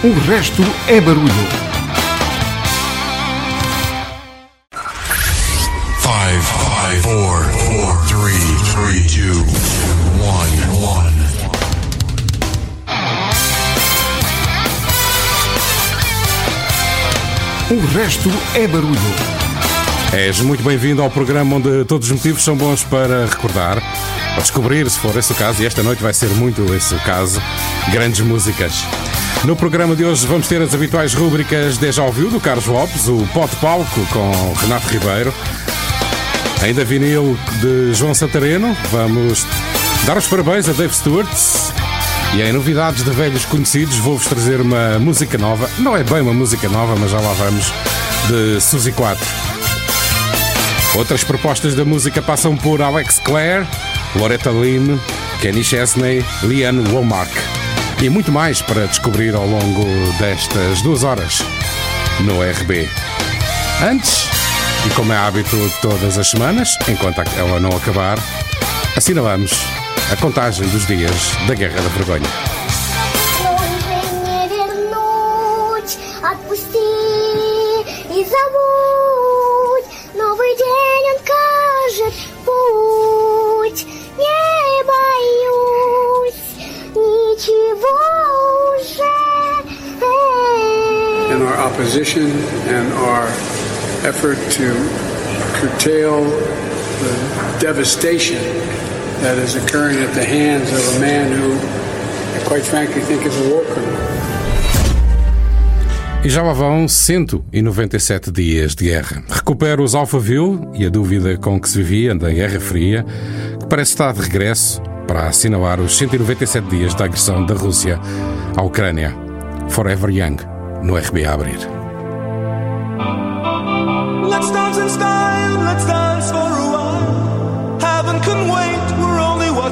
O resto é barulho. Five, five, four, four, three, three, two, one, one. O resto é barulho. És muito bem-vindo ao programa onde todos os motivos são bons para recordar, para descobrir, se for esse o caso, e esta noite vai ser muito esse o caso, grandes músicas. No programa de hoje vamos ter as habituais rúbricas Deja Ouviu do Carlos Lopes, o Pote Palco com Renato Ribeiro, ainda vinil de João Santareno, vamos dar os parabéns a Dave Stewart. E em novidades de velhos conhecidos vou-vos trazer uma música nova, não é bem uma música nova, mas já lá vamos, de Suzy 4. Outras propostas da música passam por Alex Clare, Loretta Lynn, Kenny Chesney, Liane Womack e muito mais para descobrir ao longo destas duas horas no RB. Antes, e como é hábito todas as semanas, enquanto ela não acabar, assinalamos a contagem dos dias da Guerra da Vergonha. To curtail the devastation that is occurring at the hands of a man who, I quite frankly, think is a war criminal. E já lá vão 197 dias de guerra. Recupera os Alphaville e a dúvida com que se vivia da Guerra Fria, que parece estar de regresso para assinalar os 197 dias da agressão da Rússia à Ucrânia. Forever Young, no RB abrir.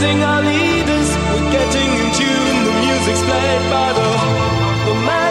Praising our leaders, we're getting in tune. The music's played by the, the madman.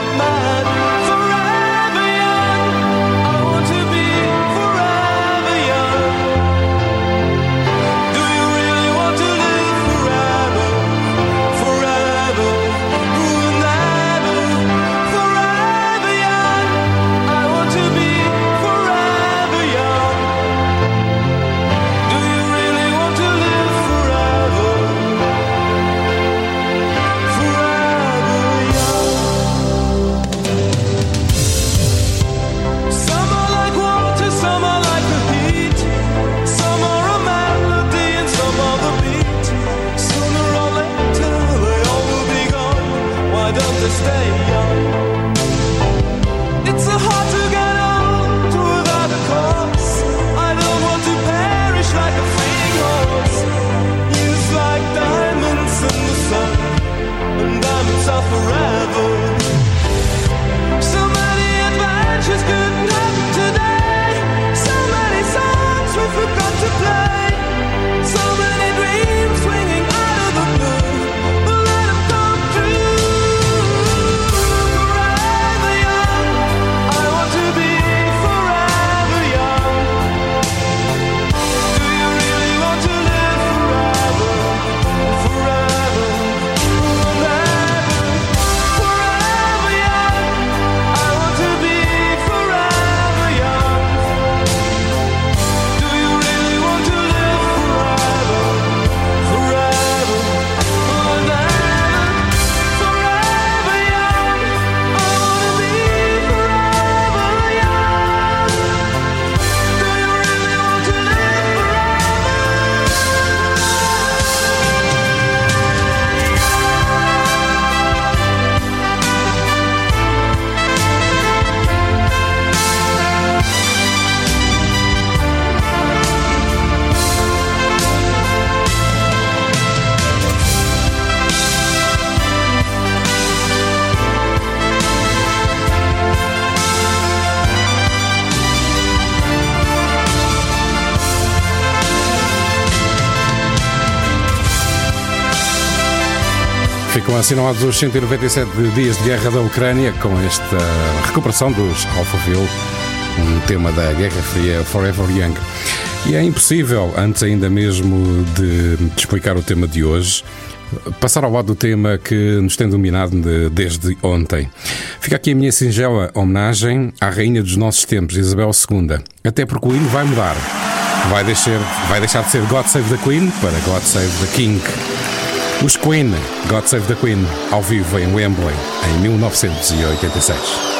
Assinalados os 197 dias de guerra da Ucrânia com esta recuperação dos Alphaville, um tema da Guerra Fria Forever Young. E é impossível, antes ainda mesmo de, explicar o tema de hoje, passar ao lado do tema que nos tem dominado de, desde ontem. Fica aqui a minha singela homenagem à rainha dos nossos tempos, Isabel II. Até porque o hino vai mudar. Vai deixar, vai deixar de ser God Save the Queen para God Save the King. Os Queen, God Save the Queen, ao vivo em Wembley, em 1986.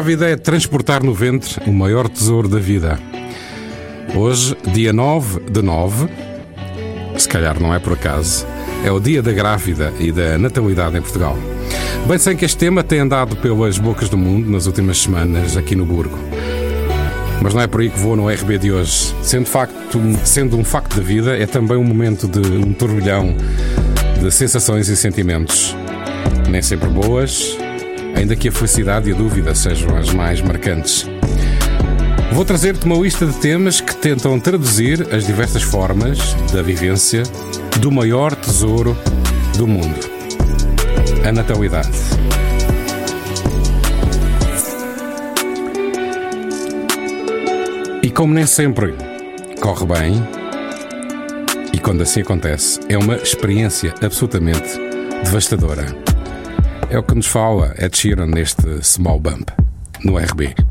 Grávida é transportar no ventre o maior tesouro da vida. Hoje, dia 9 de 9, se calhar não é por acaso, é o dia da grávida e da natalidade em Portugal. Bem sei que este tema tem andado pelas bocas do mundo nas últimas semanas aqui no Burgo. Mas não é por aí que vou no RB de hoje. Sendo, facto, sendo um facto da vida, é também um momento de um turbilhão de sensações e sentimentos. Nem sempre boas, ainda que a felicidade e a dúvida sejam as mais marcantes. Vou trazer-te uma lista de temas que tentam traduzir as diversas formas da vivência do maior tesouro do mundo: a natalidade. E como nem sempre corre bem, e quando assim acontece, é uma experiência absolutamente devastadora. É o que nos fala Ed Sheeran neste Small Bump, no RB.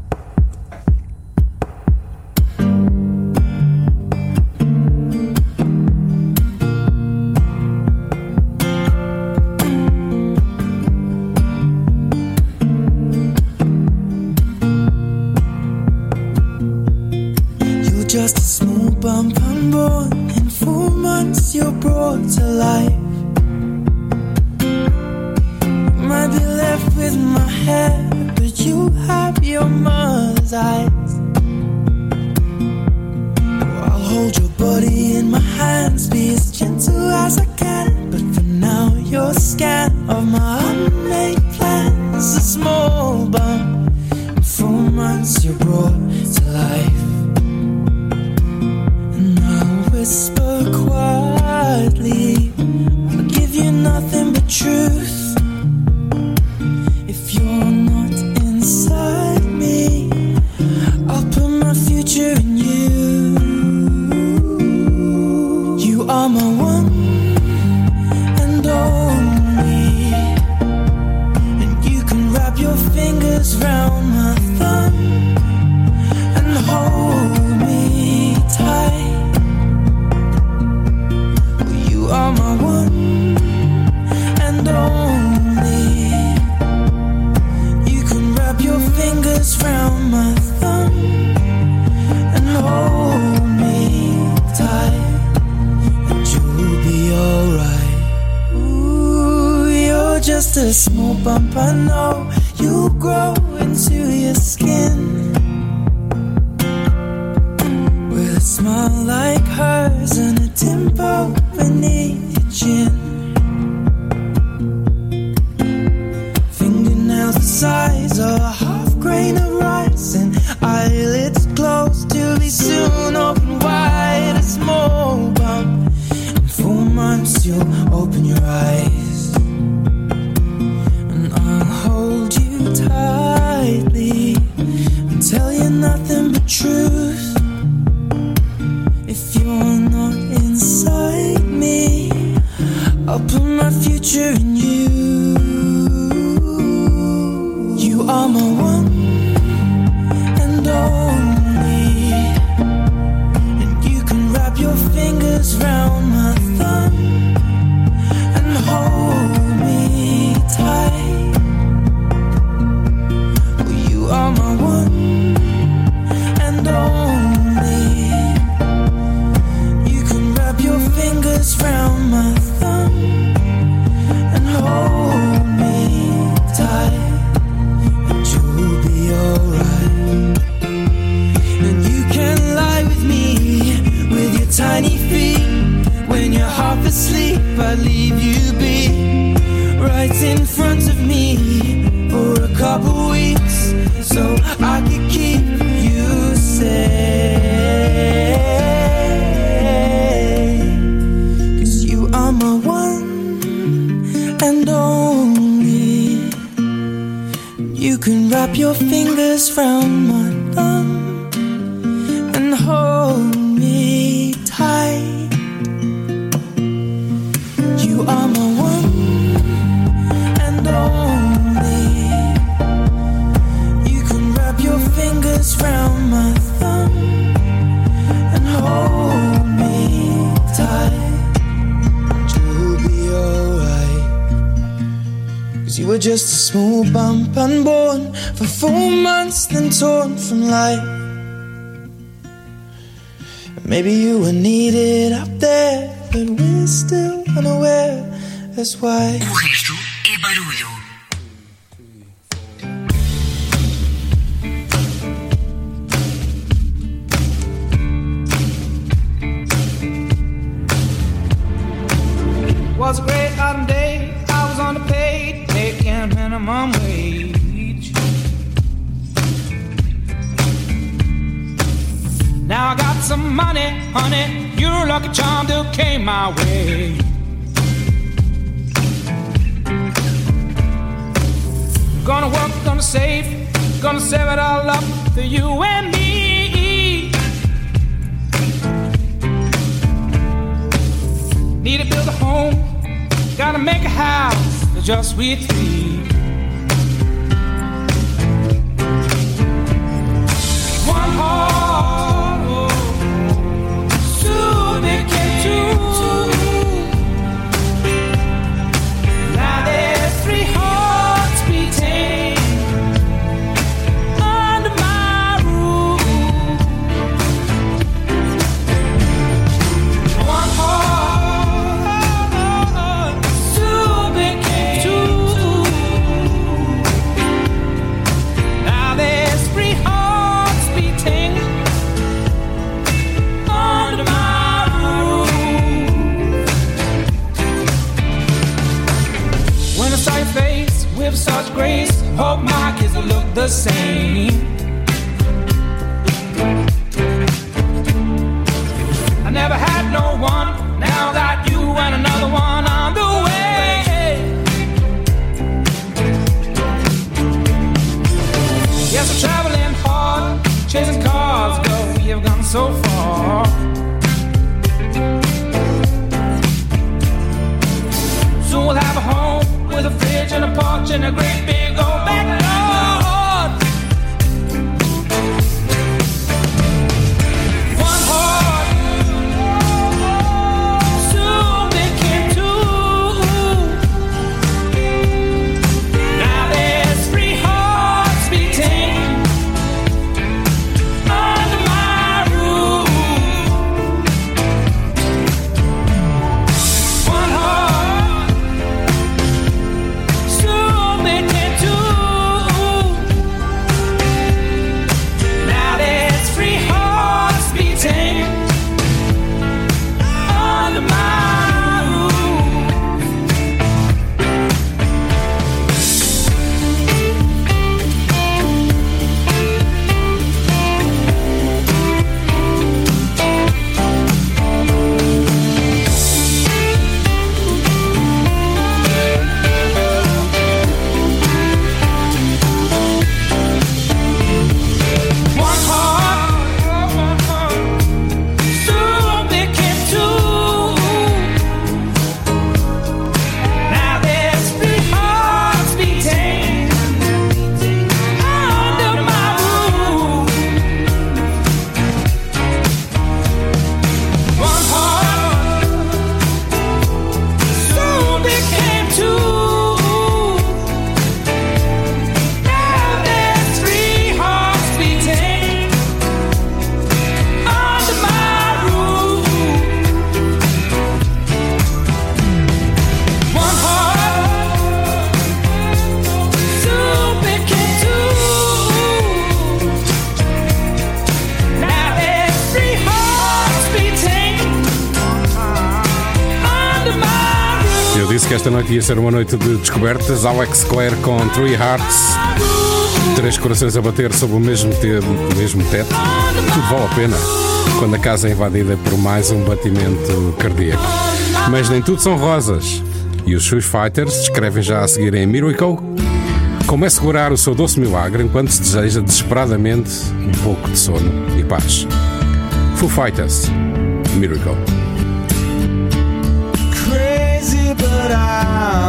ser uma noite de descobertas. Alex Clare com Three Hearts. Três corações a bater sob o mesmo, mesmo teto. Tudo vale a pena quando a casa é invadida por mais um batimento cardíaco. Mas nem tudo são rosas. E os Foo Fighters descrevem já a seguir em Miracle como é segurar o seu doce milagre enquanto se deseja desesperadamente um pouco de sono e paz. Foo Fighters, Miracle.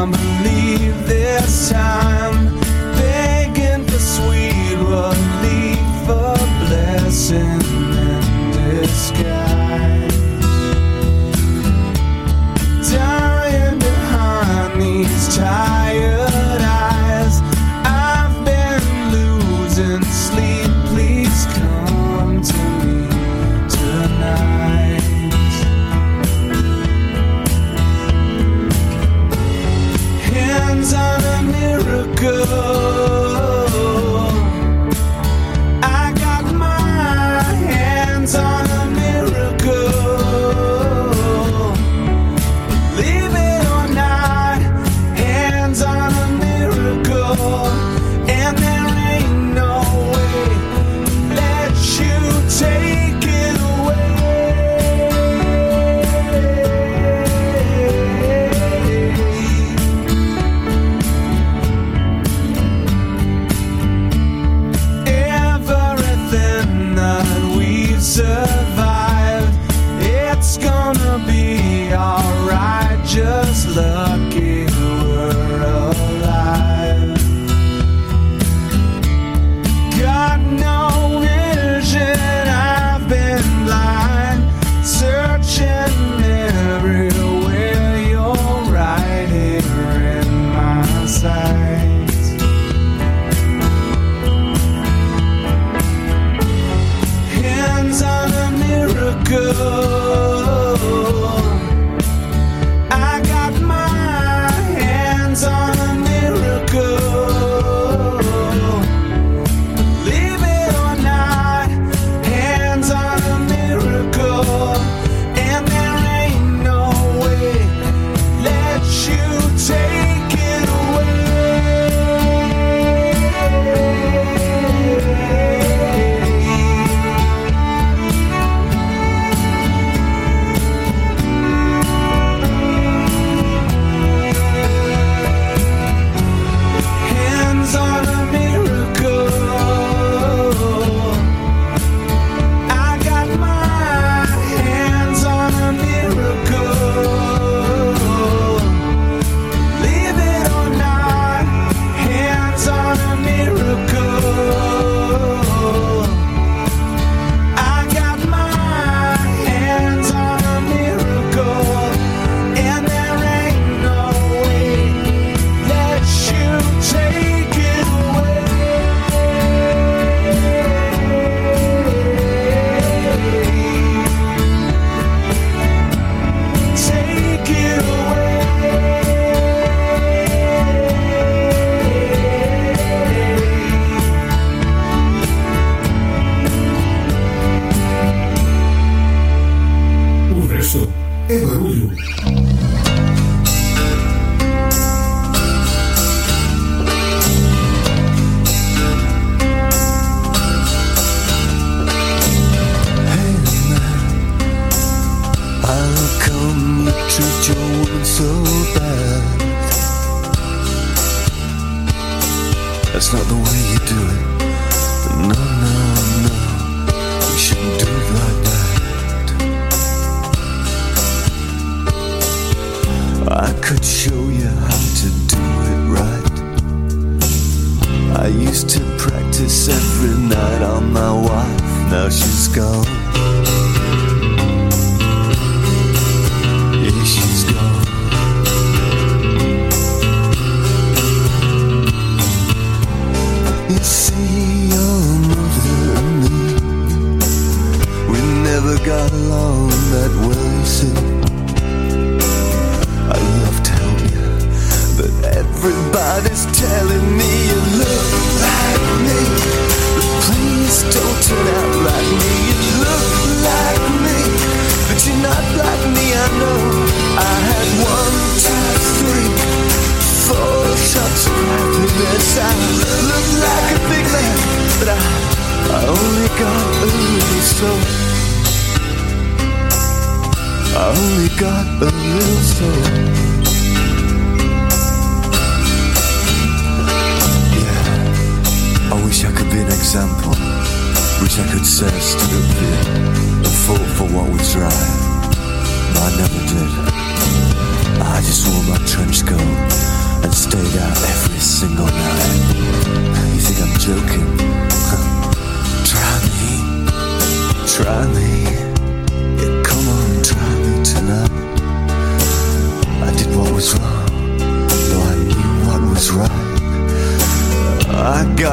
can't believe this time. Begging for sweet relief, a blessing in disguise. Dying behind these ties.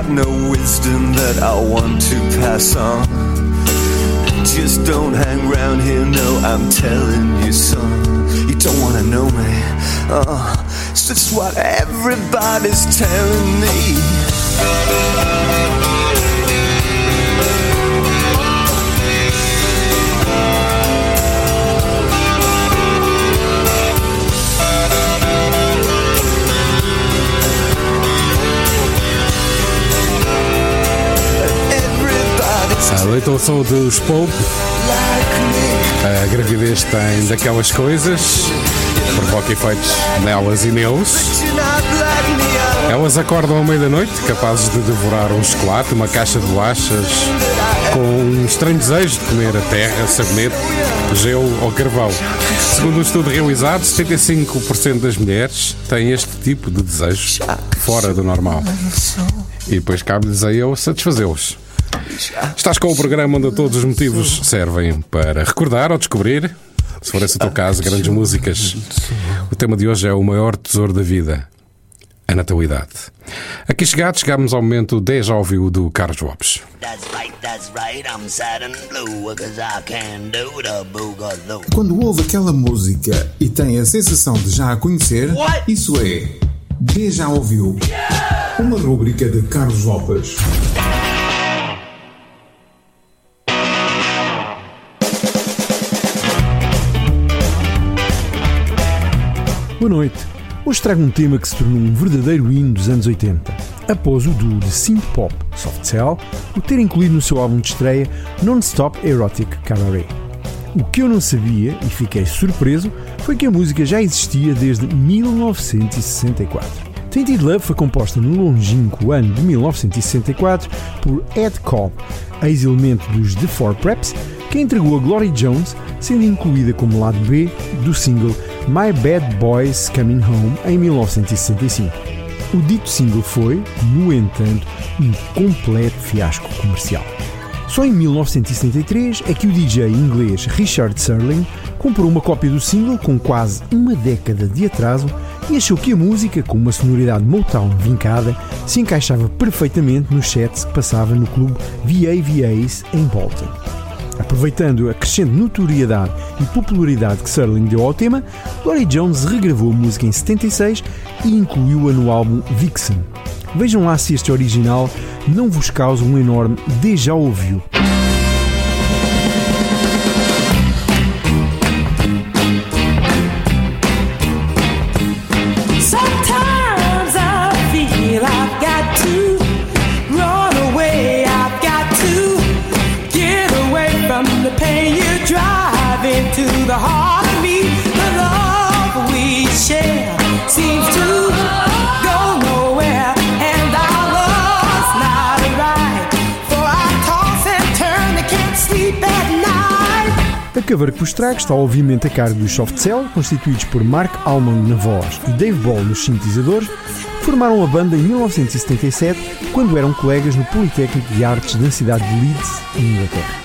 No wisdom that I want to pass on. Just don't hang round here, no, I'm telling you, son. You don't wanna know me. Uh, it's just what everybody's telling me. A Little Soul dos Pope. A gravidez tem daquelas coisas, provoca efeitos nelas e neles. Elas acordam à meia da noite, capazes de devorar um chocolate, uma caixa de bolachas, com um estranho desejo de comer a terra, sabonete, gelo ou carvão. Segundo um estudo realizado, 75% das mulheres têm este tipo de desejos fora do normal. E depois cabe-lhes a eu satisfazê-los. Estás com o programa onde todos os motivos servem para recordar ou descobrir, se for esse o teu caso, grandes músicas. O tema de hoje é o maior tesouro da vida, a natalidade. Aqui chegados, chegamos ao momento déjà vu do Carlos Lopes. Quando ouve aquela música e tem a sensação de já a conhecer, isso é Déjà ouviu. Uma rúbrica de Carlos Lopes. Boa noite. Hoje trago um tema que se tornou um verdadeiro hino dos anos 80, após o duo de synth pop Soft Cell o ter incluído no seu álbum de estreia Non-Stop Erotic Cabaret. O que eu não sabia e fiquei surpreso foi que a música já existia desde 1964. Tainted Love foi composta no longínquo ano de 1964 por Ed Cobb, ex-elemento dos The Four Preps, que entregou a Glory Jones, sendo incluída como lado B do single My Bad Boys Coming Home em 1965. O dito single foi, no entanto, um completo fiasco comercial. Só em 1973 é que o DJ inglês Richard Serling comprou uma cópia do single com quase uma década de atraso e achou que a música, com uma sonoridade Motown vincada, se encaixava perfeitamente nos sets que passava no clube VAVAs em Bolton. Aproveitando a crescente notoriedade e popularidade que Serling deu ao tema, Glory Jones regravou a música em 76 e incluiu-a no álbum Vixen. Vejam lá se este original não vos causa um enorme déjà ouviu. A que vos trago está obviamente a cargo dos Soft Cell, constituídos por Mark Almond na voz e Dave Ball nos sintetizadores, formaram a banda em 1977 quando eram colegas no Politécnico de Artes da cidade de Leeds, em Inglaterra.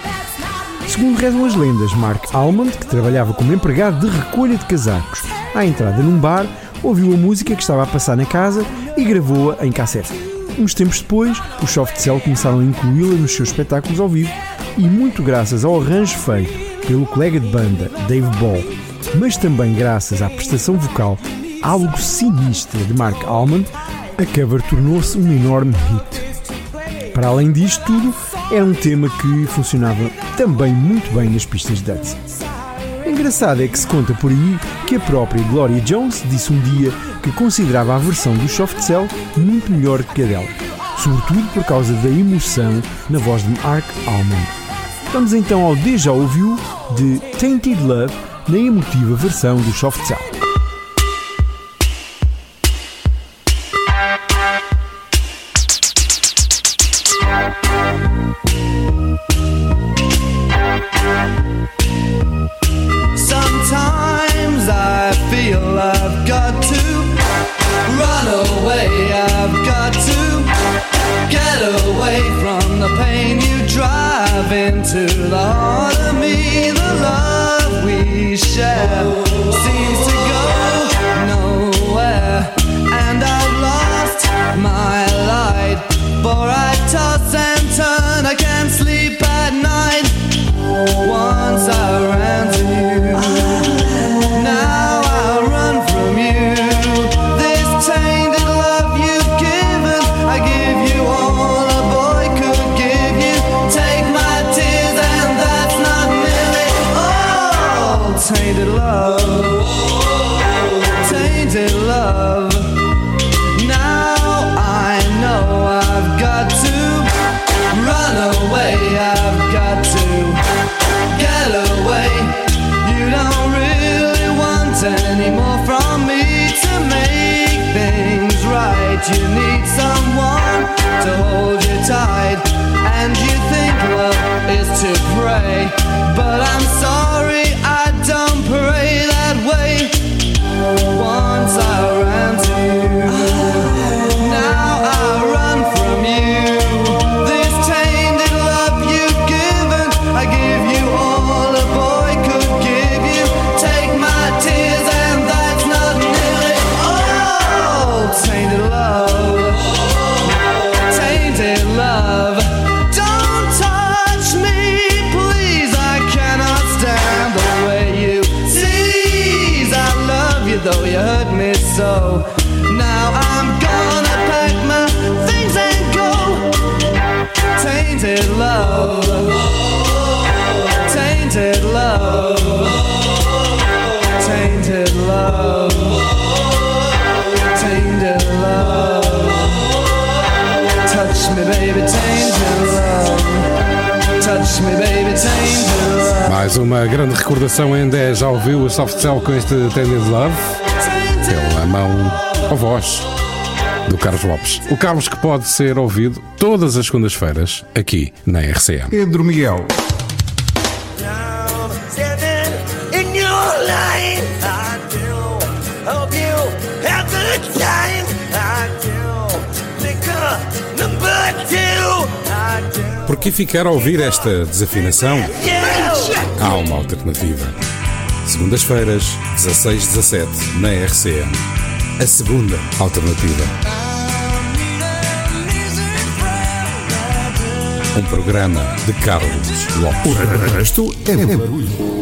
Segundo rezam as lendas, Mark Almond, que trabalhava como empregado de recolha de casacos à entrada num bar, ouviu a música que estava a passar na casa e gravou-a em cassete. Uns tempos depois, os Soft Cell começaram a incluí-la nos seus espetáculos ao vivo e, muito graças ao arranjo feito pelo colega de banda Dave Ball, mas também graças à prestação vocal algo sinistra de Mark Almond, a cover tornou-se um enorme hit. Para além disto tudo, era um tema que funcionava também muito bem nas pistas de dance. Engraçado é que se conta por aí que a própria Gloria Jones disse um dia que considerava a versão do Soft Cell muito melhor que a dela, sobretudo por causa da emoção na voz de Mark Almond. Vamos então ao Deja Ouviu de Tainted Love na emotiva versão do Soft run away. I've got to get away from the pain you drive into the heart of me. The love we share seems to go nowhere, and I've lost my light. For I toss and turn, I can't sleep at night. Once I ran to you, But I'm sorry, Mais uma grande recordação em 10. Já ouviu o Soft Cell com este Tended Love? Pela mão ou voz do Carlos Lopes. O Carlos que pode ser ouvido todas as segundas-feiras aqui na RCM. Pedro Miguel. Que ficar a ouvir esta desafinação? Há uma alternativa. Segundas-feiras, 16-17, na RCM. A segunda alternativa. Um programa de Carlos Lopes. O resto é barulho.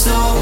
So.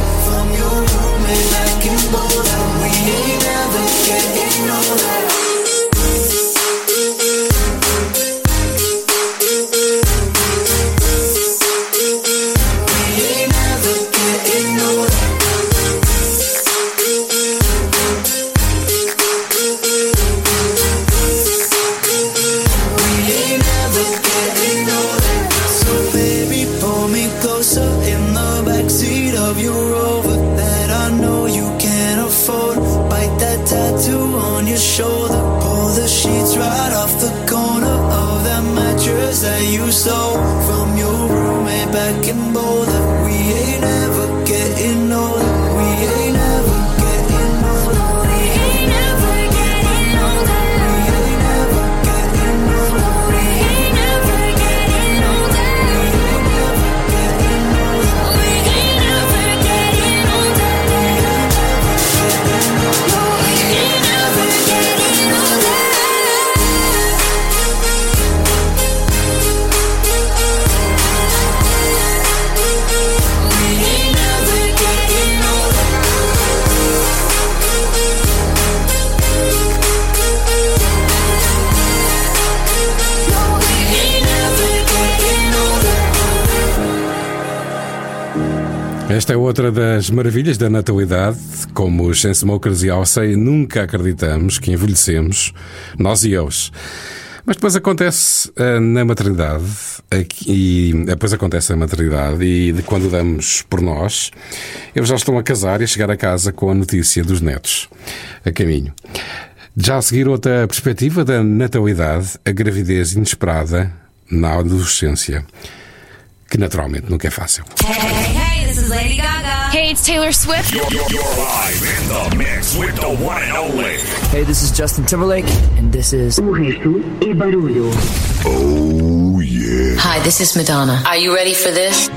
Esta é outra das maravilhas da natalidade. Como os Chainsmokers e Alcei, nunca acreditamos que envelhecemos, nós e eles. Mas depois acontece ah, na maternidade, aqui- e depois acontece na maternidade, e de quando damos por nós, eles já estão a casar e a chegar a casa com a notícia dos netos a caminho. Já a seguir, outra perspectiva da natalidade, a gravidez inesperada na adolescência, que naturalmente nunca é fácil. Is Lady Gaga. Hey, it's Taylor Swift. You're, you're, you're live in the mix with the one and only. Hey, this is Justin Timberlake, and this is. O resto é barulho. Oh, yeah. Hi, this is Madonna. Are you ready for this?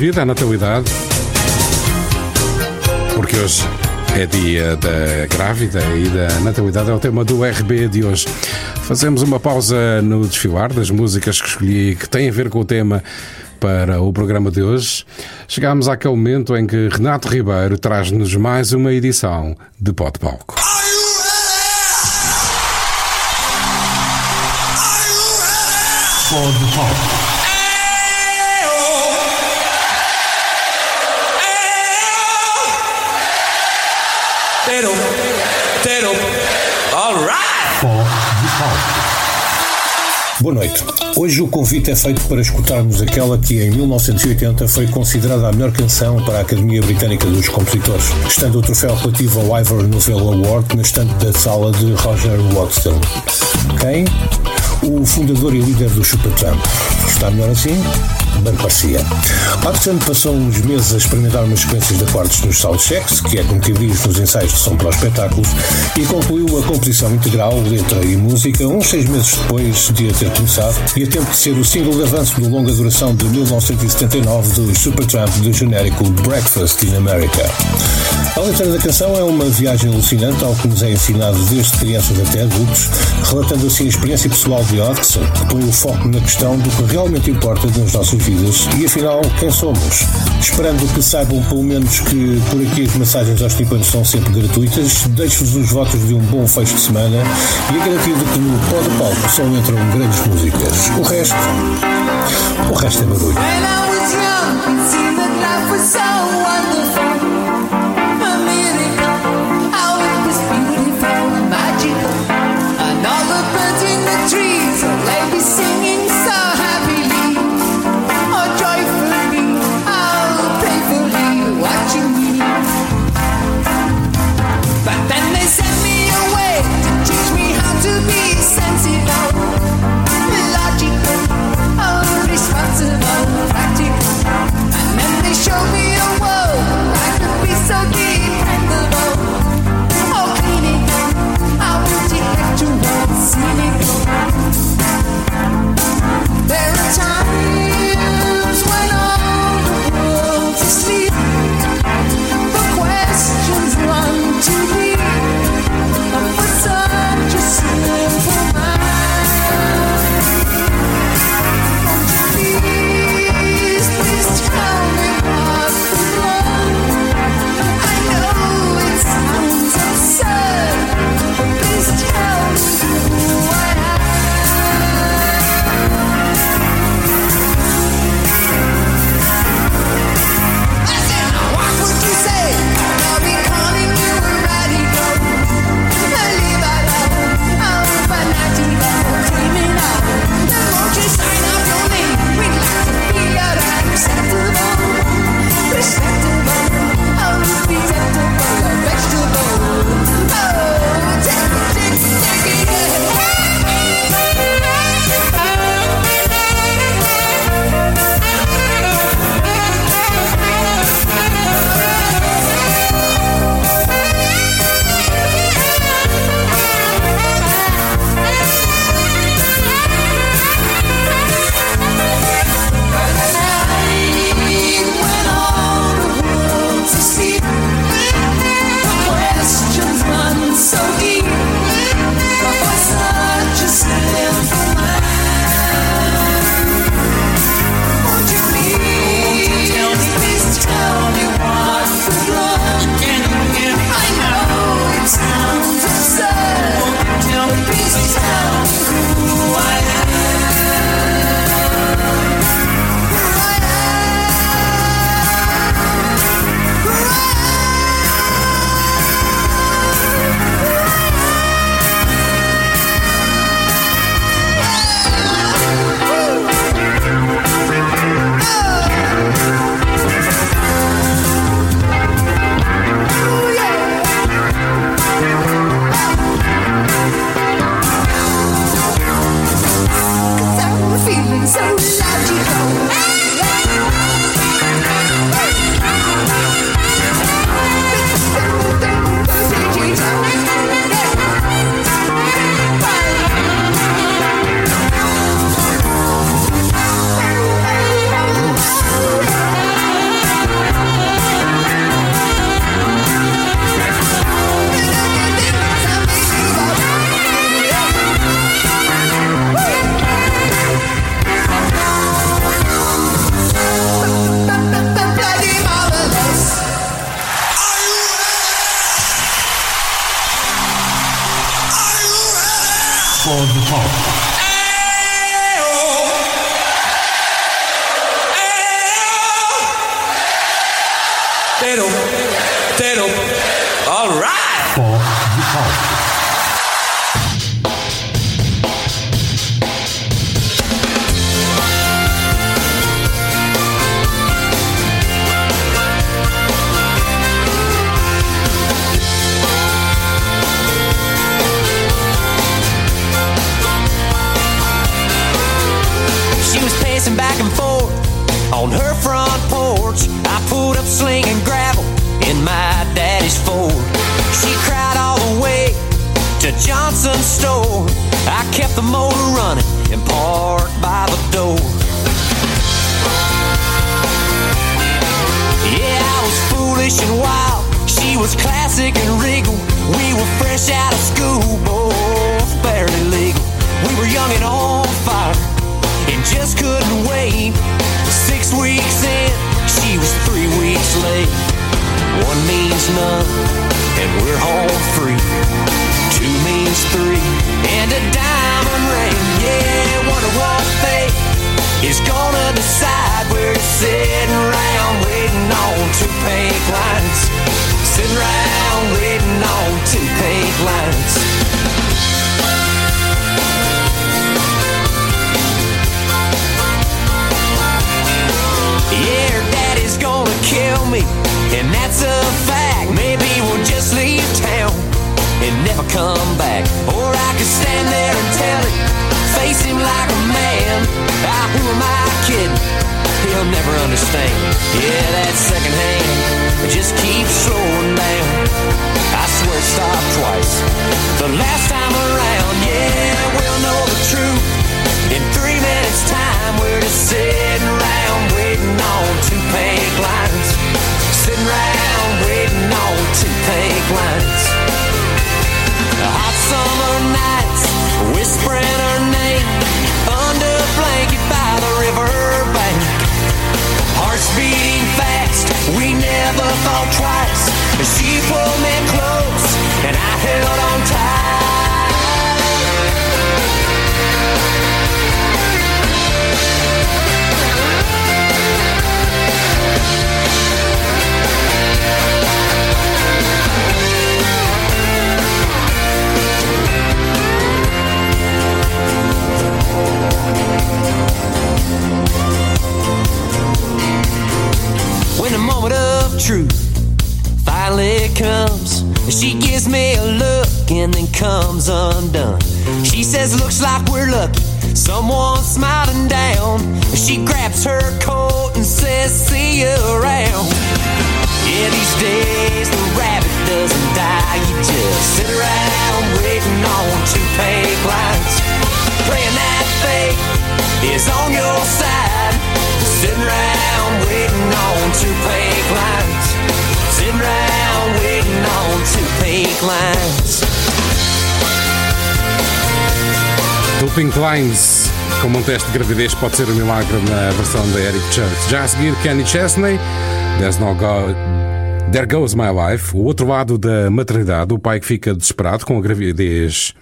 Vida, a natalidade. Porque hoje é dia da grávida e da natalidade, é o tema do RB de hoje. Fazemos uma pausa no desfilar das músicas que escolhi que têm a ver com o tema para o programa de hoje. Chegámos àquele momento em que Renato Ribeiro traz-nos mais uma edição de Pó de Palco. Pó de Palco. Boa noite. Hoje o convite é feito para escutarmos aquela que em 1980 foi considerada a melhor canção para a Academia Britânica dos Compositores, estando o troféu relativo ao Ivor Novello Award na estante da sala de Roger Watson. Quem? O fundador e líder do Supertramp. Está melhor assim? Bem parecia. Watson passou uns meses a experimentar umas sequências de acordes nos soundchecks, que é como que diz nos ensaios de som para os espetáculos, e concluiu a composição integral, letra e música, uns seis meses depois de a ter começado, e a tempo de ser o single de avanço do longa duração de 1979 do Supertramp do genérico Breakfast in America. A letra da canção é uma viagem alucinante ao que nos é ensinado desde crianças até adultos, relatando assim a experiência pessoal de Hodgson, que põe o foco na questão do que realmente importa nas nossas vidas e afinal quem somos. Esperando que saibam pelo menos que por aqui as massagens aos tímpanos são sempre gratuitas, deixo-vos os votos de um bom fecho de semana e de que no pó de palco só entram grandes músicas. O resto, o resto é barulho. 号。Calvin como um teste de gravidez pode ser um milagre na versão da Eric Church. Já a seguir, Kenny Chesney. There's no God. There Goes My Life. O outro lado da maternidade, o pai que fica desesperado com a gravidez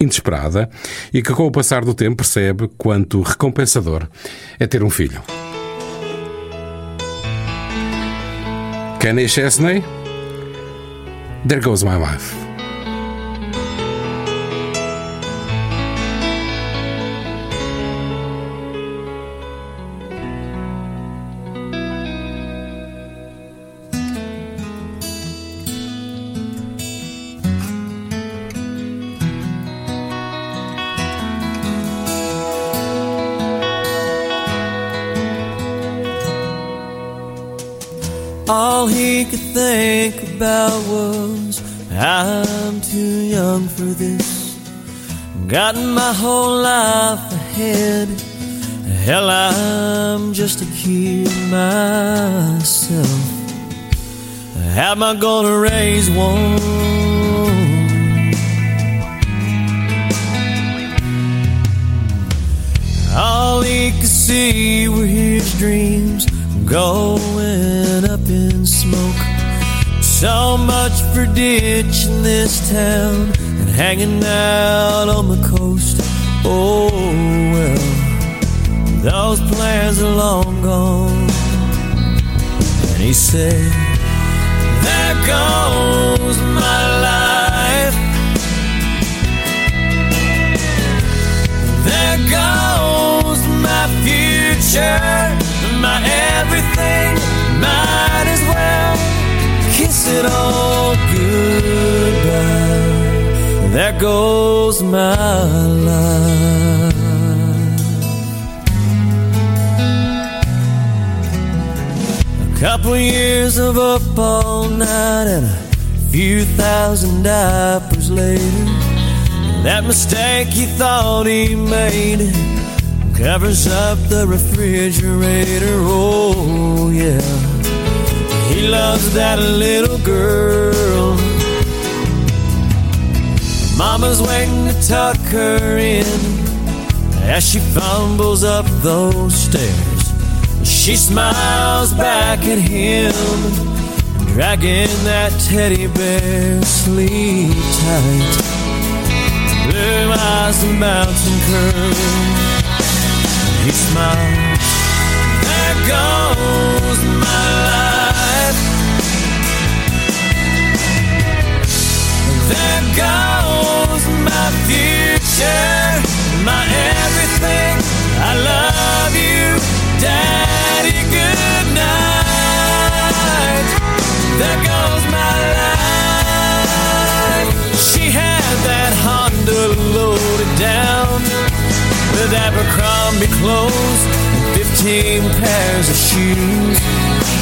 inesperada e que, com o passar do tempo, percebe quanto recompensador é ter um filho. Kenny Chesney. There Goes My Life. about was I'm too young for this. Got my whole life ahead. Hell, I'm just a kid myself. How am I gonna raise one? All he could see were his dreams going up in smoke. So much for ditching this town and hanging out on the coast. Oh well, those plans are long gone. And he said, There goes my life. There goes my future, my everything it all goodbye. There goes my life. A couple years of up all night and a few thousand diapers later. That mistake he thought he made covers up the refrigerator. Oh, yeah. He loves that little girl. Mama's waiting to tuck her in as she fumbles up those stairs. She smiles back at him, dragging that teddy bear sleep tight. Blue eyes and mountain curve. He smiles. There goes my There goes my future, my everything. I love you, Daddy. Good night. There goes my life. She had that Honda loaded down with Abercrombie clothes and 15 pairs of shoes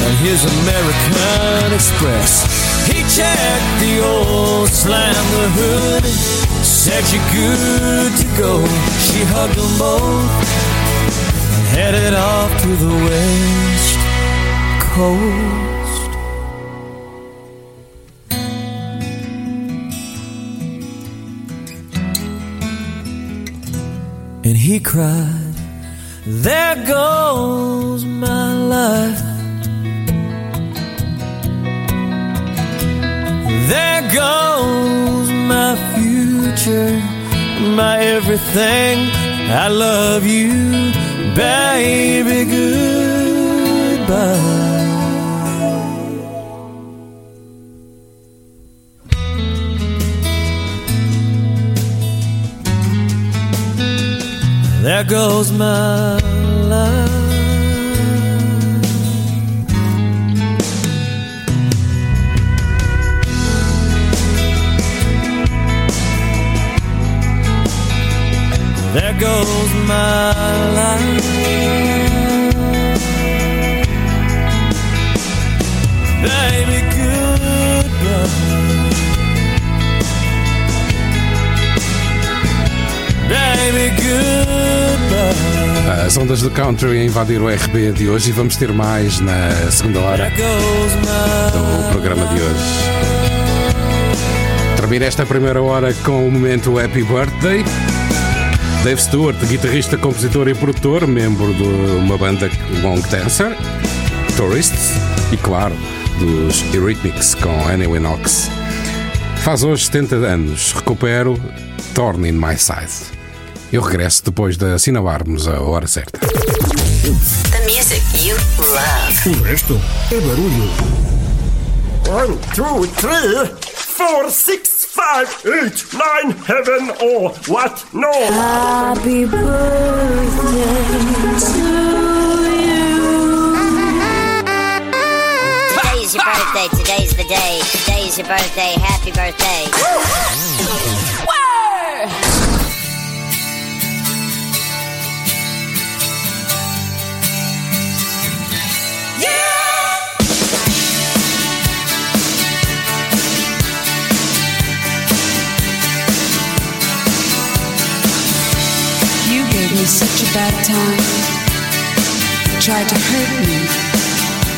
and his American Express. He checked the old slam the hood, said you're good to go. She hugged them both and headed off to the west coast. And he cried, There goes my life. My everything. I love you, baby. Goodbye. There goes my life. There goes my life. Baby, goodbye. Baby, goodbye. As ondas do country a invadir o RB de hoje e vamos ter mais na segunda hora do programa de hoje. Termina esta primeira hora com o momento Happy Birthday. Dave Stewart, guitarrista, compositor e produtor, membro de uma banda Long Dancer, Tourists e, claro, dos Eurythmics com Annie Lennox. Faz hoje 70 anos. Recupero Torn in My Side. Eu regresso depois de assinalarmos a hora certa. The music you love. O resto é barulho. One, two, three, four, six, five, eight, nine, heaven or what? No. Happy birthday to you. Today's your birthday. Today's the day. Today's your birthday. Happy birthday. Me such a bad time. Tried to hurt me,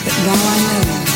but now I know.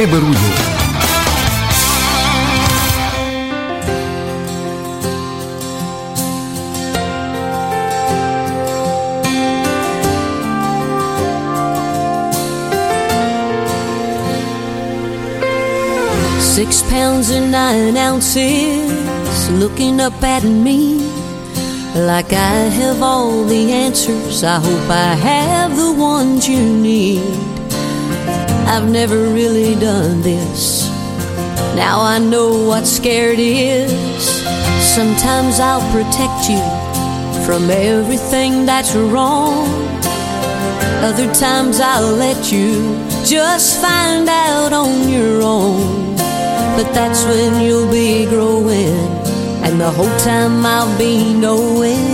é barulho. Six pounds and nine ounces looking up at me like I have all the answers. I hope I have the ones you need. I've never really done this. Now I know what scared is. Sometimes I'll protect you from everything that's wrong. Other times I'll let you just find out on your own. But that's when you'll be growing, and the whole time I'll be knowing.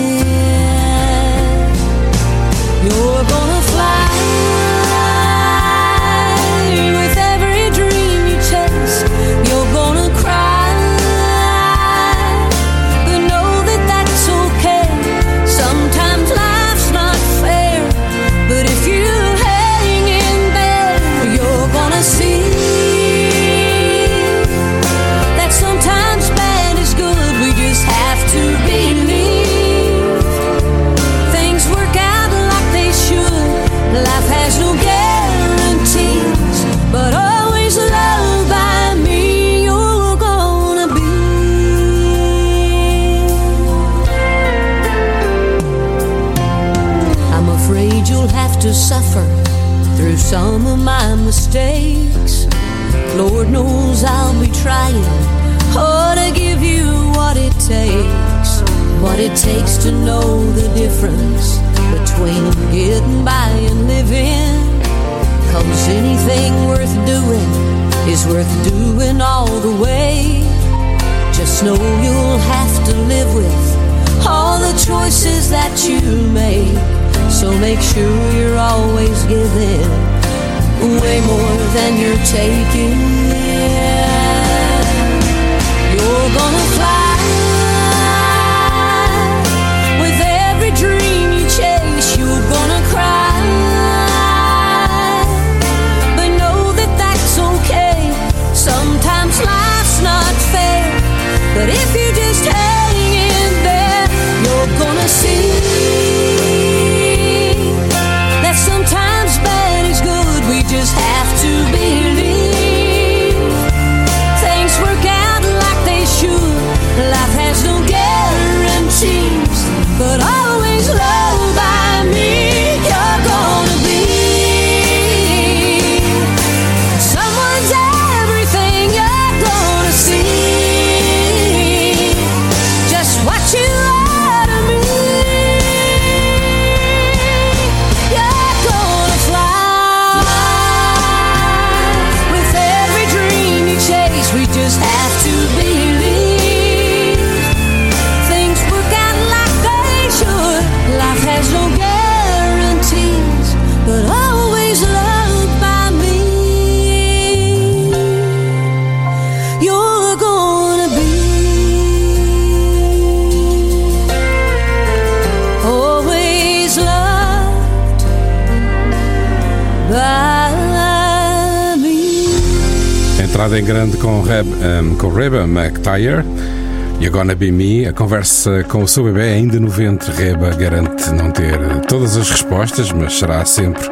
Me. A conversa com o seu bebê ainda no ventre. Reba garante não ter todas as respostas, mas será sempre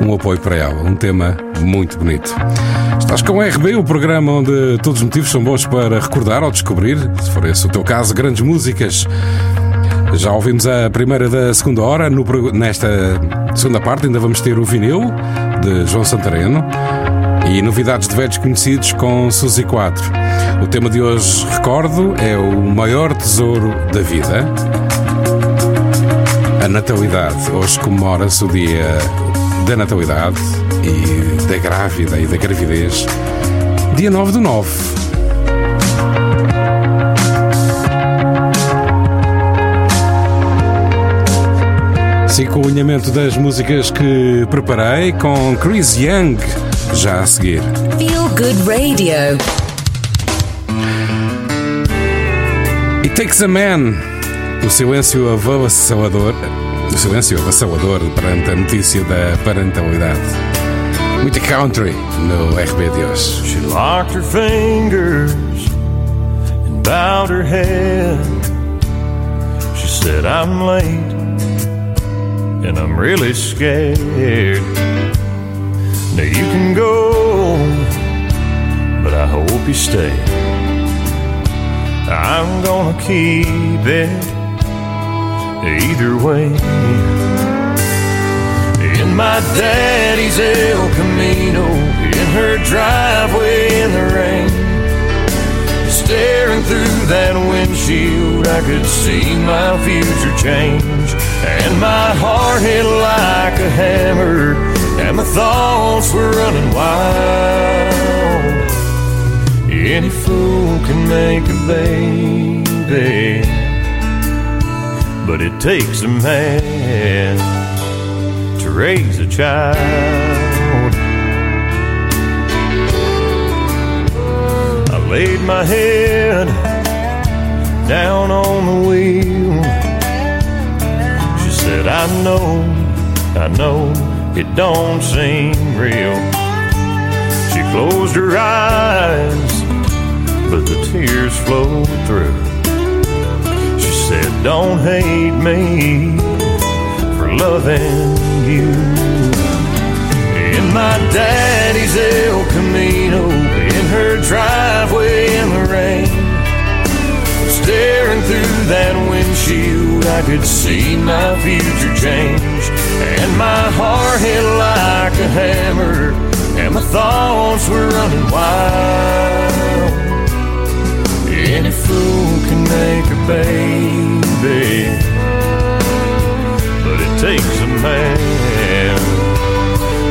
um apoio para ela. Um tema muito bonito. Estás com o RB, o programa onde todos os motivos são bons para recordar ou descobrir, se for esse o teu caso, grandes músicas. Já ouvimos a primeira da segunda hora. No, nesta segunda parte, ainda vamos ter o vinil de João Santareno e novidades de velhos conhecidos com Suzy 4. O tema de hoje, recordo, é o maior tesouro da vida. A natalidade. Hoje comemora-se o dia da natalidade e da grávida e da gravidez. Dia 9 do 9. Sigo o alinhamento das músicas que preparei com Chris Young, já a seguir. Feel Good Radio. It Takes a Man, o silêncio avassalador, o silêncio avassalador perante a notícia da parentalidade. Muita country no RB de hoje. She locked her fingers and bowed her head. She said, I'm late and I'm really scared. Now you can go, but I hope you stay. I'm gonna keep it either way. In my daddy's El Camino, in her driveway in the rain. Staring through that windshield, I could see my future change. And my heart hit like a hammer, and my thoughts were running wild. Any fool can make a baby, but it takes a man to raise a child. I laid my head down on the wheel. She said, I know, I know, it don't seem real. She closed her eyes, but the tears flowed through. She said, Don't hate me for loving you. In my daddy's El Camino, in her driveway in the rain. Staring through that windshield, I could see my future change. And my heart hit like a hammer, and my thoughts were running wild. Fool can make a baby, but it takes a man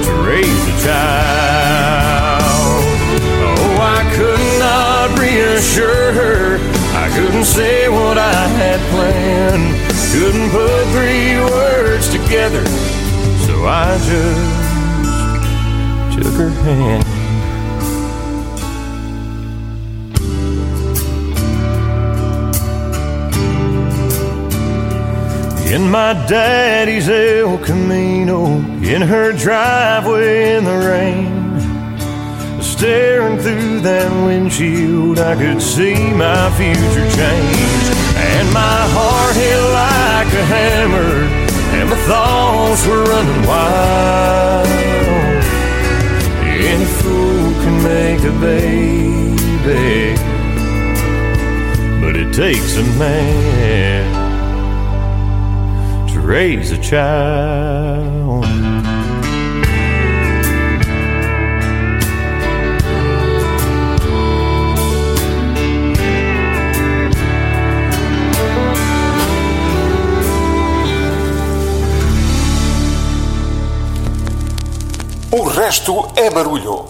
to raise a child. Oh, I could not reassure her. I couldn't say what I had planned. Couldn't put three words together. So I just took her hand. In my daddy's El Camino, in her driveway in the rain. Staring through that windshield, I could see my future change. And my heart hit like a hammer, and my thoughts were running wild. Any fool can make a baby, but it takes a man raise a child. O resto é barulho.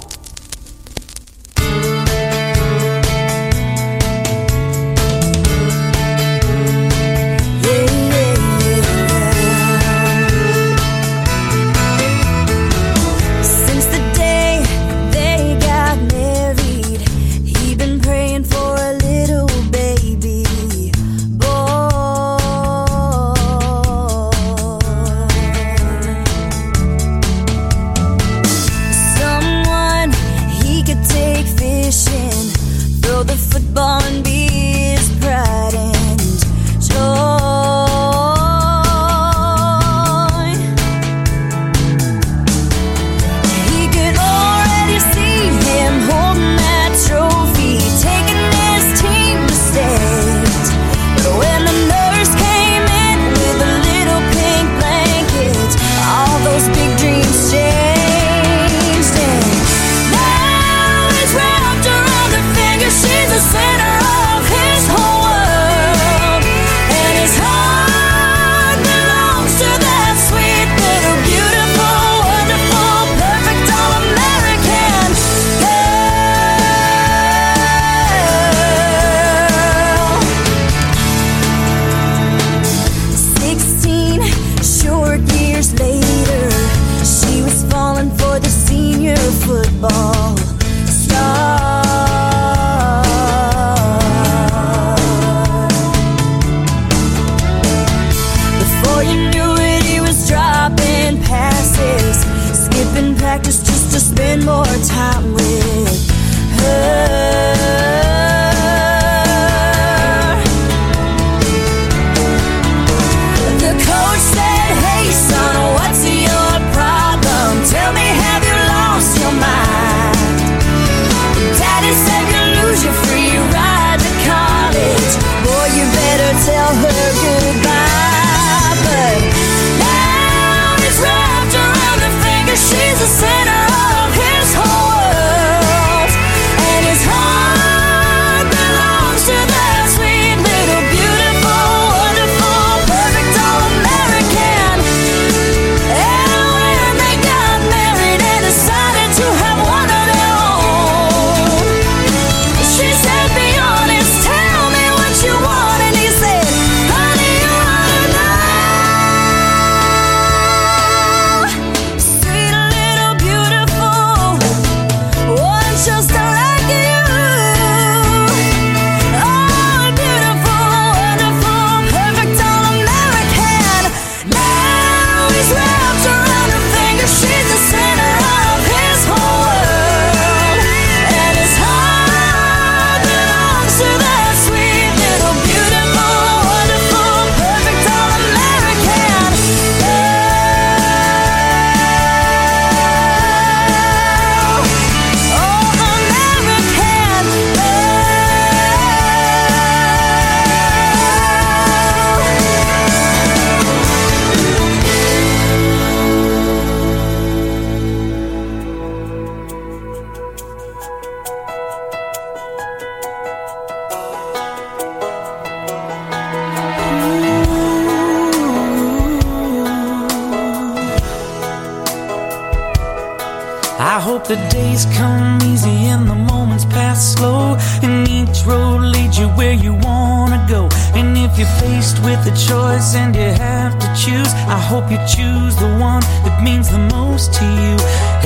I hope the days come easy and the moments pass slow. And each road leads you where you wanna go. And if you're faced with a choice and you have to choose, I hope you choose the one that means the most to you.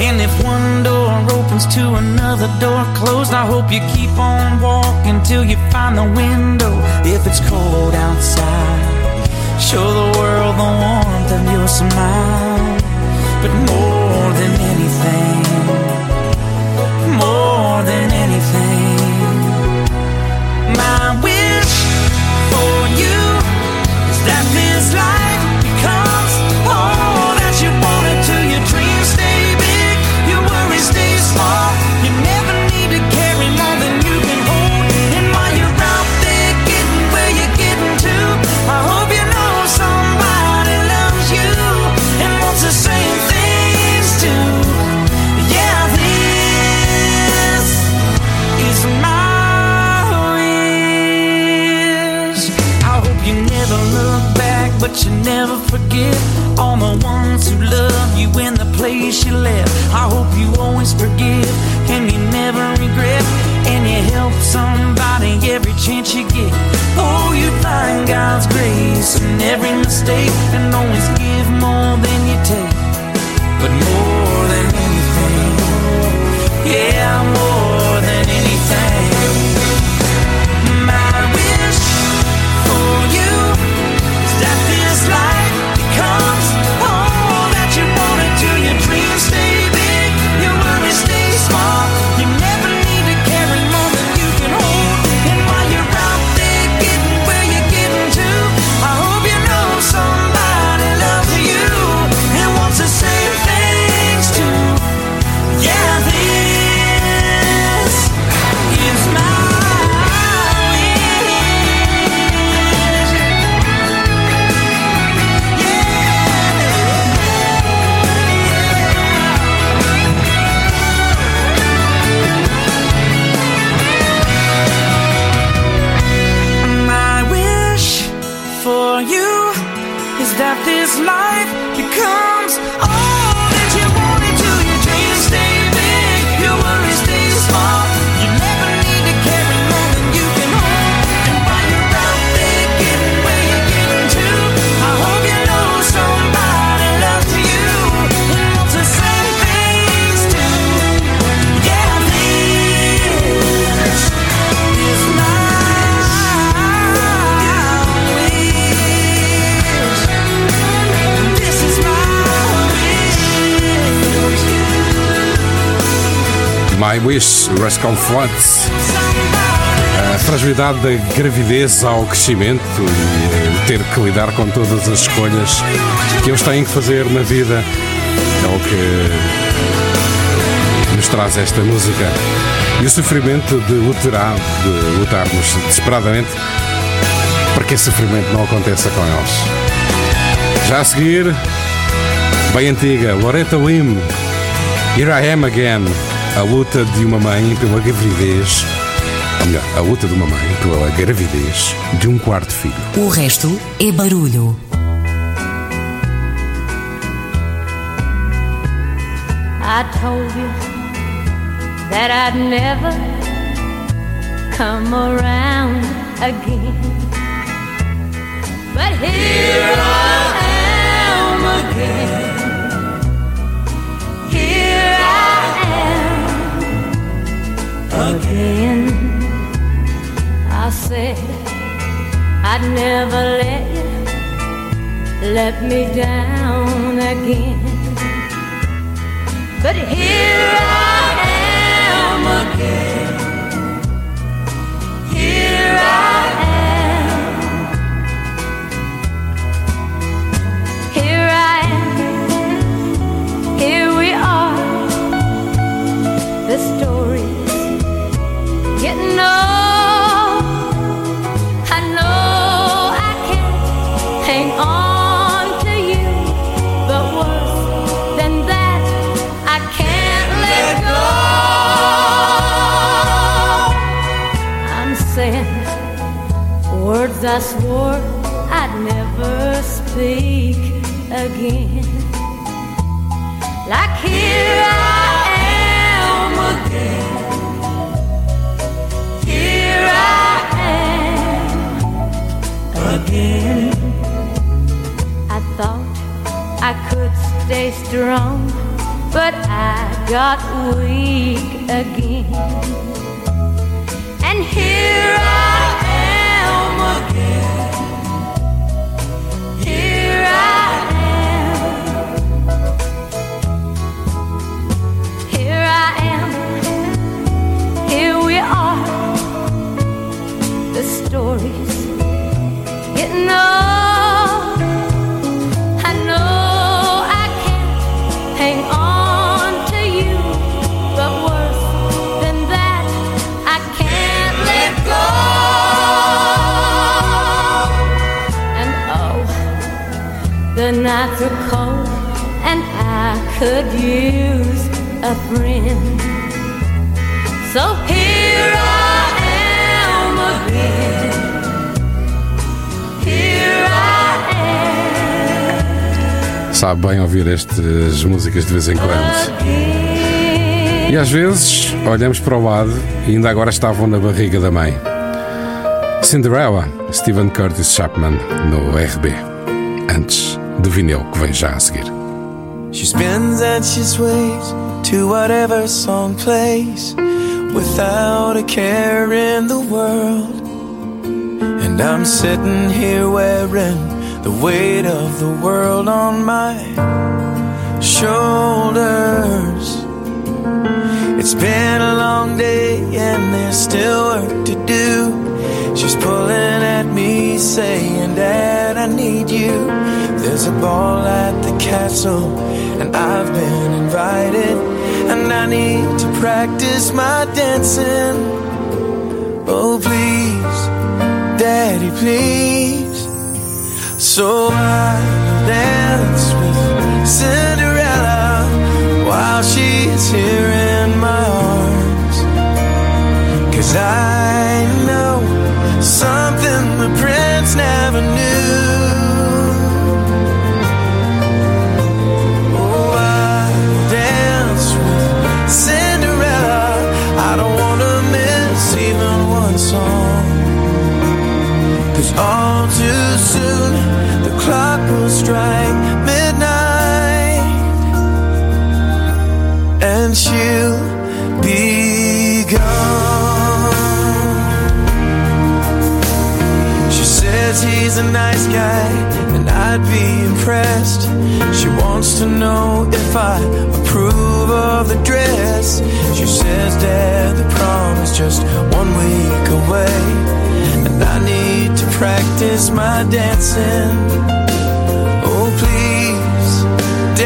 And if one door opens to another door closed, I hope you keep on walking till you find the window. If it's cold outside, show the world the warmth of your smile. But more than anything, more than anything, my wish for you is that this life becomes all that you wanted to. Your dreams stay big, your worries stay small. But you never forget all the ones who love you in the place you left. I hope you always forgive and you never regret. And you help somebody every chance you get. Oh, you find God's grace in every mistake and always give more than you take. But more than anything, yeah, more I Wish, Rascal Floods. A fragilidade da gravidez ao crescimento e ter que lidar com todas as escolhas que eles têm que fazer na vida é o que nos traz esta música. E o sofrimento de lutar, de lutarmos desesperadamente para que esse sofrimento não aconteça com eles. Já a seguir, bem antiga, Loretta Lim, Here I Am Again, a luta de uma mãe pela gravidez, ou melhor, a luta de uma mãe pela gravidez de um quarto filho. O resto é barulho. I told you that I'd never come around again. But here I am again. I said I'd never let you let me down again. But here I am again. I swore I'd never speak again. Like here I am again. Here I am again. I thought I could stay strong, but I got weak again. And here I are. The stories getting old. I know I can't hang on to you, but worse than that, I can't let go. And oh, the nights are cold, and I could use a friend. So here I am again. Here I am. Sabe bem ouvir estas músicas de vez em quando. E às vezes olhamos para o lado e ainda agora estavam na barriga da mãe. Cinderella, Stephen Curtis Chapman, no RB. Antes do vinil que vem já a seguir. She spins and she sways to whatever song plays without a care in the world. And I'm sitting here wearing the weight of the world on my shoulders. It's been a long day and there's still work to do. She's pulling at me, saying, Dad, I need you. There's a ball at the castle, and I've been invited. I need to practice my dancing. Oh, please, Daddy, please. So I'll strike midnight and she'll be gone. She says he's a nice guy and I'd be impressed. She wants to know if I approve of the dress. She says, Dad, the prom is just one week away. And I need to practice my dancing.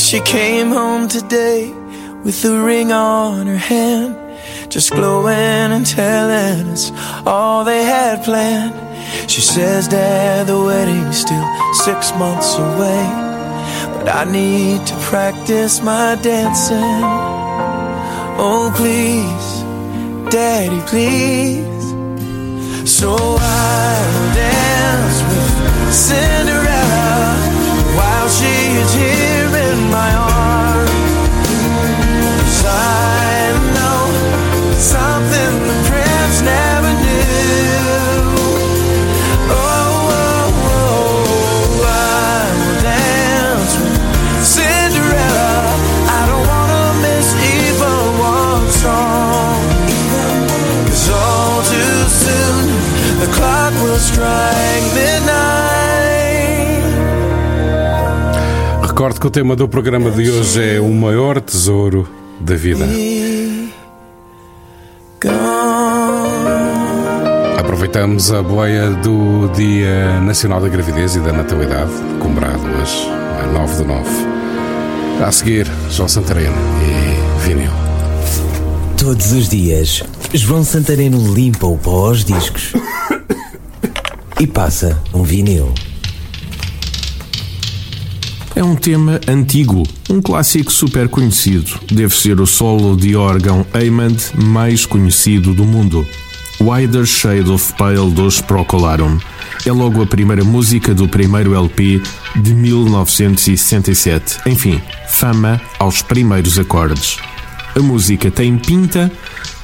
But she came home today with a ring on her hand, just glowing and telling us all they had planned. She says, Dad, the wedding's still six months away, but I need to practice my dancing. Oh, please, Daddy, please. So I'll dance with Cinderella while she is here Recordo que o tema do programa de hoje é o maior tesouro da vida. Aproveitamos a boia do Dia Nacional da Gravidez e da Natalidade, comemorado hoje, a 9 de 9. A seguir, João Santareno e Vinil. Todos os dias, João Santareno limpa o pó aos discos e passa um vinil. É um tema antigo, um clássico super conhecido. Deve ser o solo de órgão Hammond mais conhecido do mundo. Wider Shade of Pale dos Procolarum. É logo a primeira música do primeiro LP de 1967. Enfim, fama aos primeiros acordes. A música tem pinta,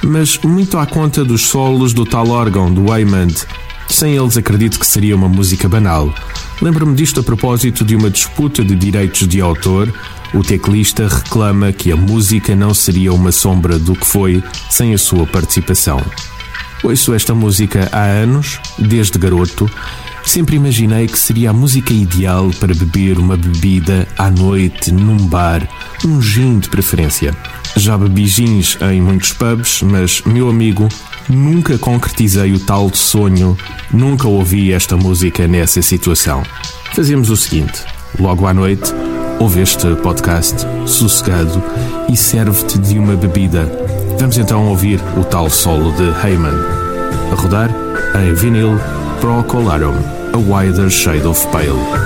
mas muito à conta dos solos do tal órgão do Hammond. Sem eles, acredito que seria uma música banal. Lembro-me disto a propósito de uma disputa de direitos de autor. O teclista reclama que a música não seria uma sombra do que foi sem a sua participação. Ouço esta música há anos, desde garoto. Sempre imaginei que seria a música ideal para beber uma bebida à noite, num bar, um gin de preferência. Já bebi gins em muitos pubs, mas, meu amigo, nunca concretizei o tal sonho, nunca ouvi esta música nessa situação. Fazemos o seguinte: logo à noite, ouve este podcast sossegado e serve-te de uma bebida. Vamos então ouvir o tal solo de Heyman. A rodar em vinil Procolarum, A Wider Shade of Pale.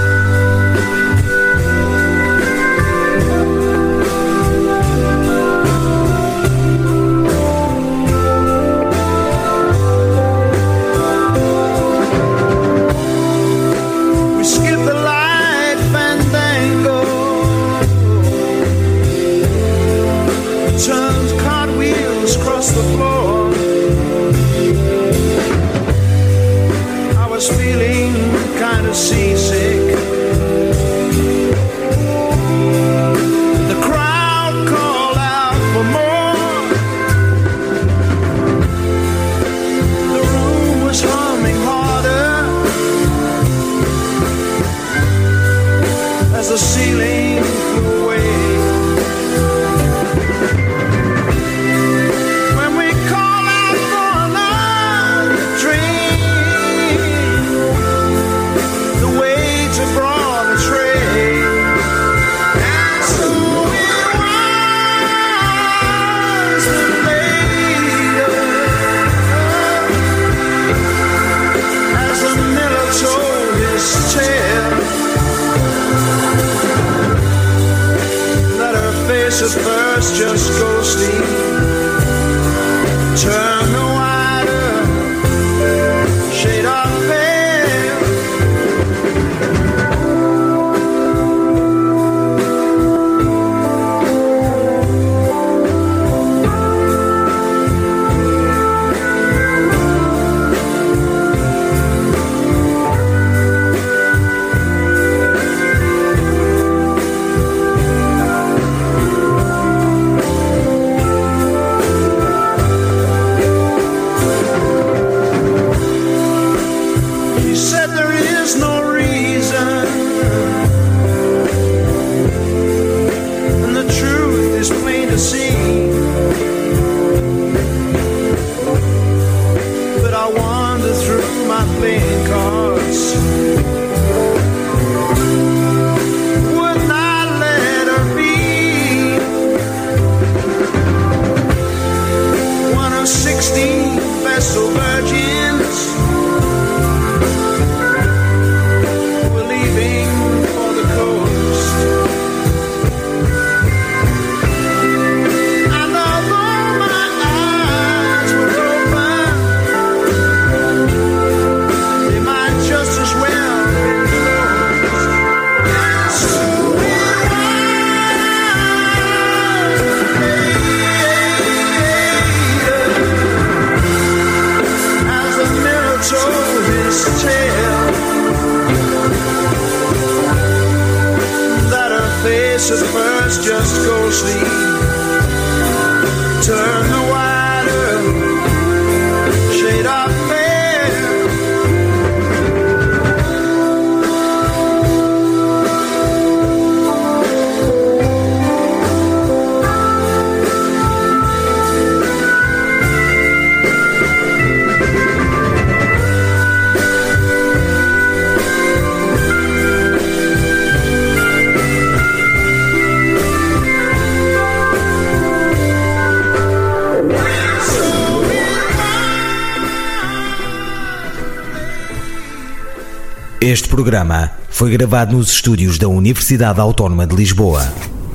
Este programa foi gravado nos estúdios da Universidade Autónoma de Lisboa.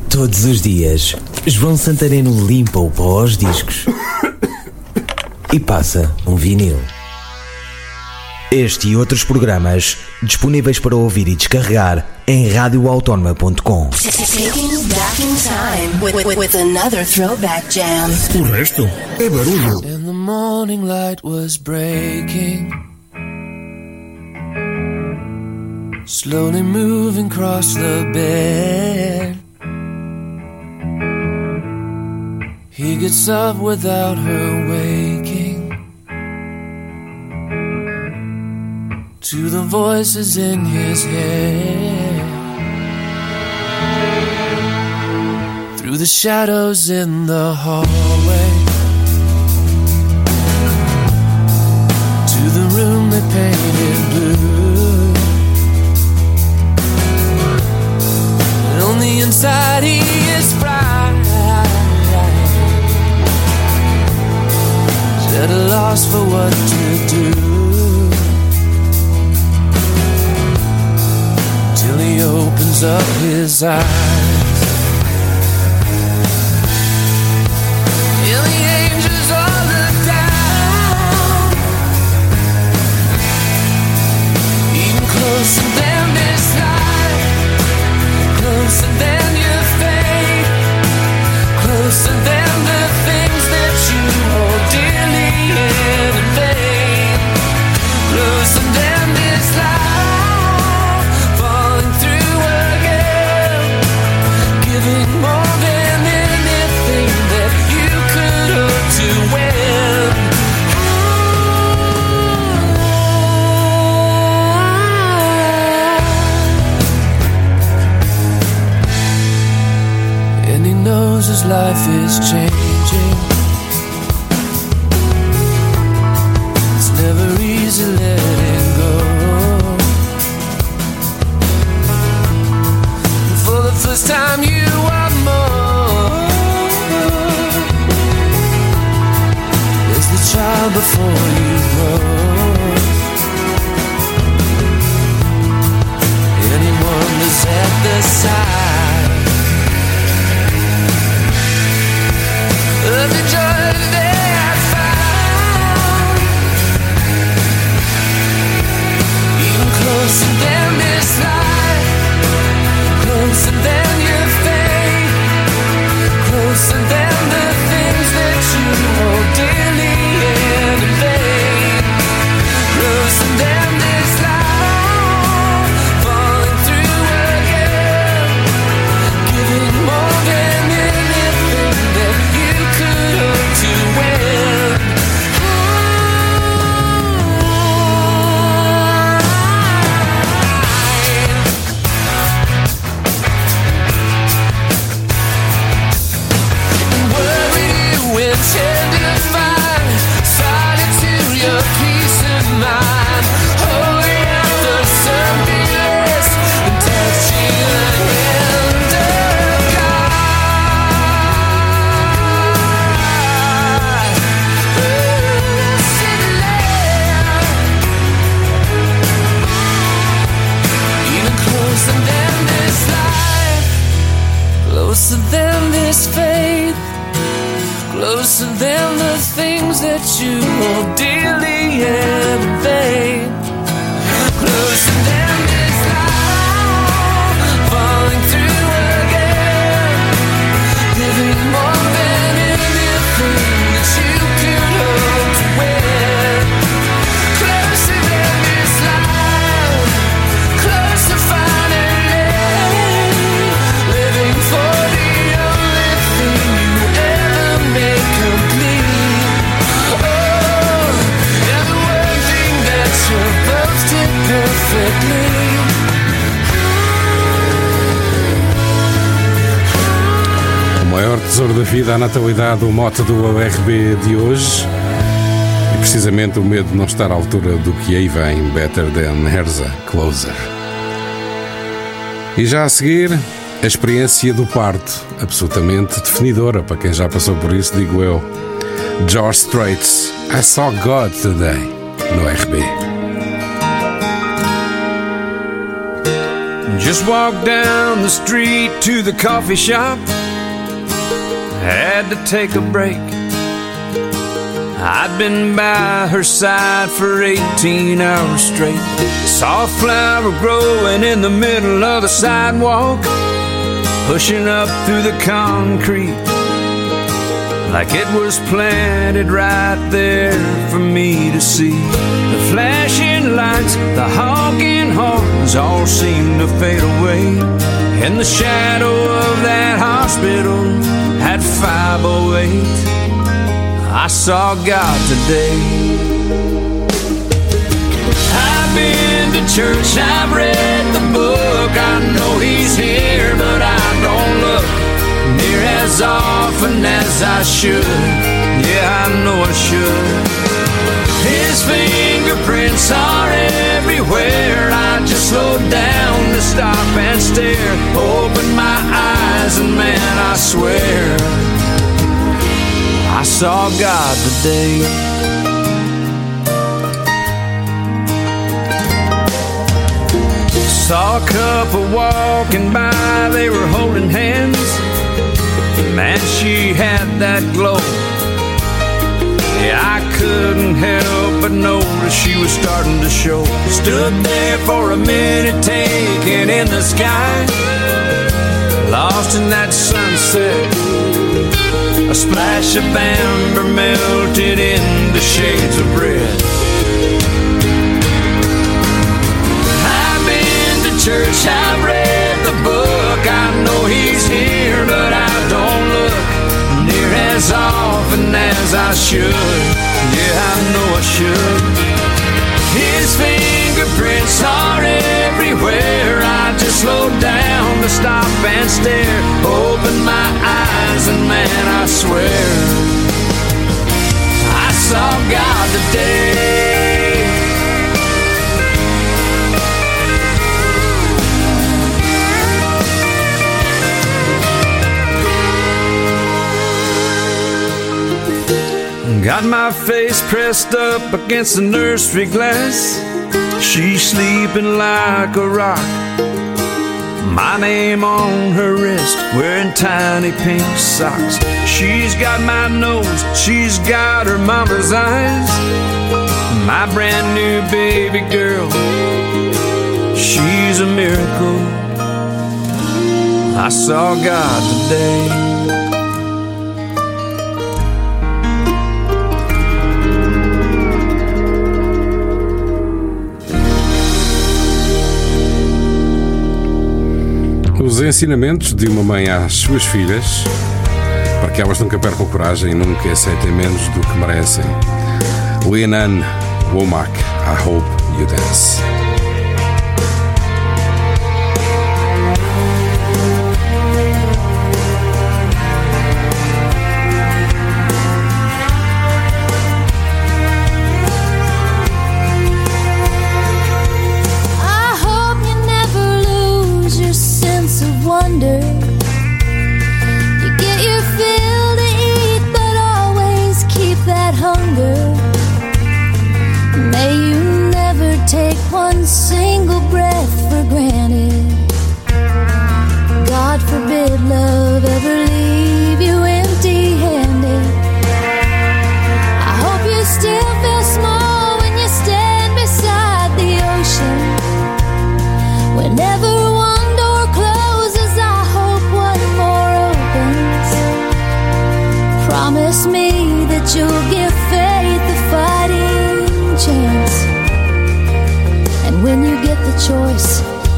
Todos os dias, João Santareno limpa o pó aos discos e passa um vinil. Este e outros programas disponíveis para ouvir e descarregar em radioautónoma.com. O resto é barulho. And the morning light was breaking. Slowly moving across the bed. He gets up without her waking. To the voices in his head. Through the shadows in the hallway. To the room they painted blue. Inside he is bright. At a loss for what to do. Till he opens up his eyes. And the angels all look down. Even closer than life is changing. It's never easy letting go. For the first time, you are more. There's the child before you grow. And he wonders at the side. close to down. Tesouro da vida, a natalidade, o mote do ORB de hoje. E precisamente o medo de não estar à altura do que aí vem, Better Than Herza, Closer. E já a seguir, a experiência do parto, absolutamente definidora para quem já passou por isso, digo eu. George Straits, I Saw God Today, no RB. Just walked down the street to the coffee shop. Had to take a break. I'd been by her side for 18 hours straight. Saw a flower growing in the middle of the sidewalk, pushing up through the concrete. Like it was planted right there for me to see. The flashing lights, the honking horns all seemed to fade away. In the shadow of that hospital at 508, I saw God today. I've been to church, I've read the book. I know He's here, but I don't look near as often as I should. Yeah, I know I should. His fingerprints are everywhere. I just slowed down to stop and stare. Open my eyes, man, I swear I saw God today. Saw a couple walking by, they were holding hands. Man, she had that glow. Yeah, I couldn't help but notice she was starting to show. Stood there for a minute, taking in the sky. Lost in that sunset. A splash of amber melted into shades of red. I've been to church, I've read the book. I know he's here, but I don't look near as often as I should. Yeah, I know I should. His fingerprints are everywhere. I just slowed down to stop and stare. Open my eyes, and man, I swear I saw God today. Got my face pressed up against the nursery glass. She's sleeping like a rock. My name on her wrist, wearing tiny pink socks. She's got my nose, she's got her mama's eyes. My brand new baby girl, she's a miracle. I saw God today. Os ensinamentos de uma mãe às suas filhas para que elas nunca percam coragem e nunca aceitem menos do que merecem. Lianan Womack, I Hope You Dance. Wonder.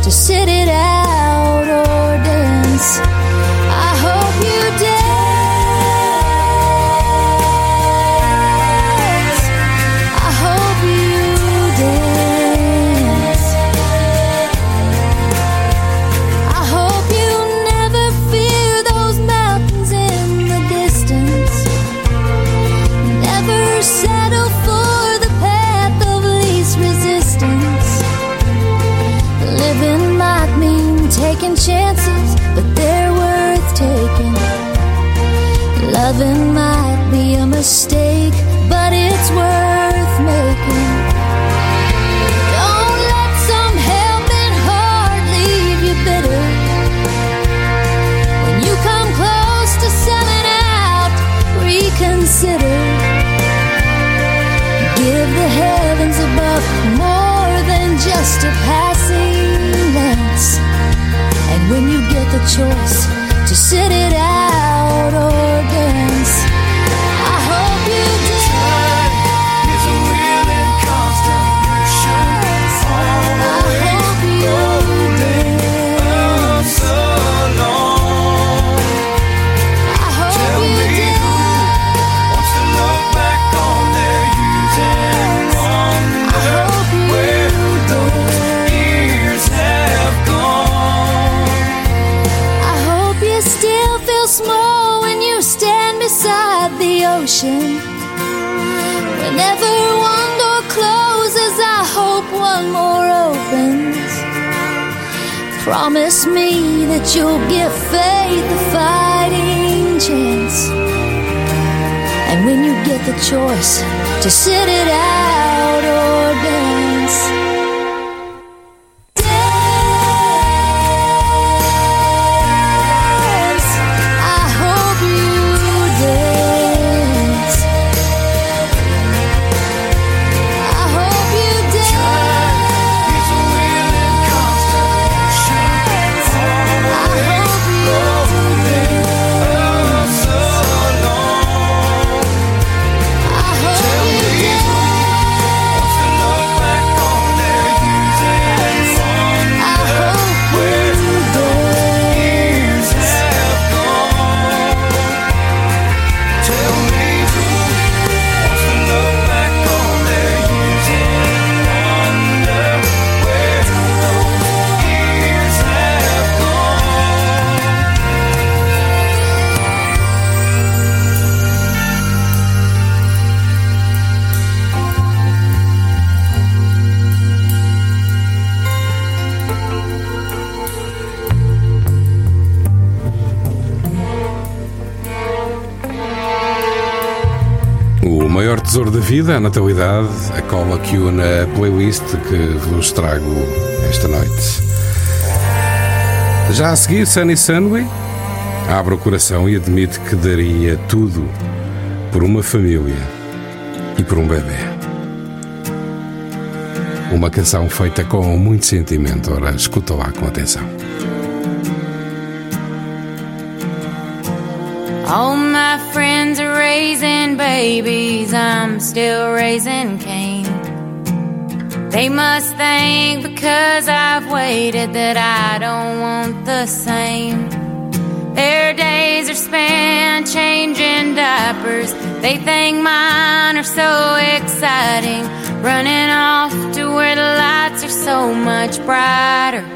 To sit it out just passing glance. And when you get the choice to sit it out ocean. Whenever one door closes, I hope one more opens. Promise me that you'll give faith a fighting chance. And when you get the choice to sit it out or dance. Tesouro da vida, a natalidade, a cola que une a playlist que vos trago esta noite. Já a seguir, Sunny Sunway abre o coração e admite que daria tudo por uma família e por um bebê. Uma canção feita com muito sentimento. Ora, escuta lá com atenção. All my friends raising babies, I'm still raising Cain. They must think because I've waited that I don't want the same. Their days are spent changing diapers. They think mine are so exciting, running off to where the lights are so much brighter.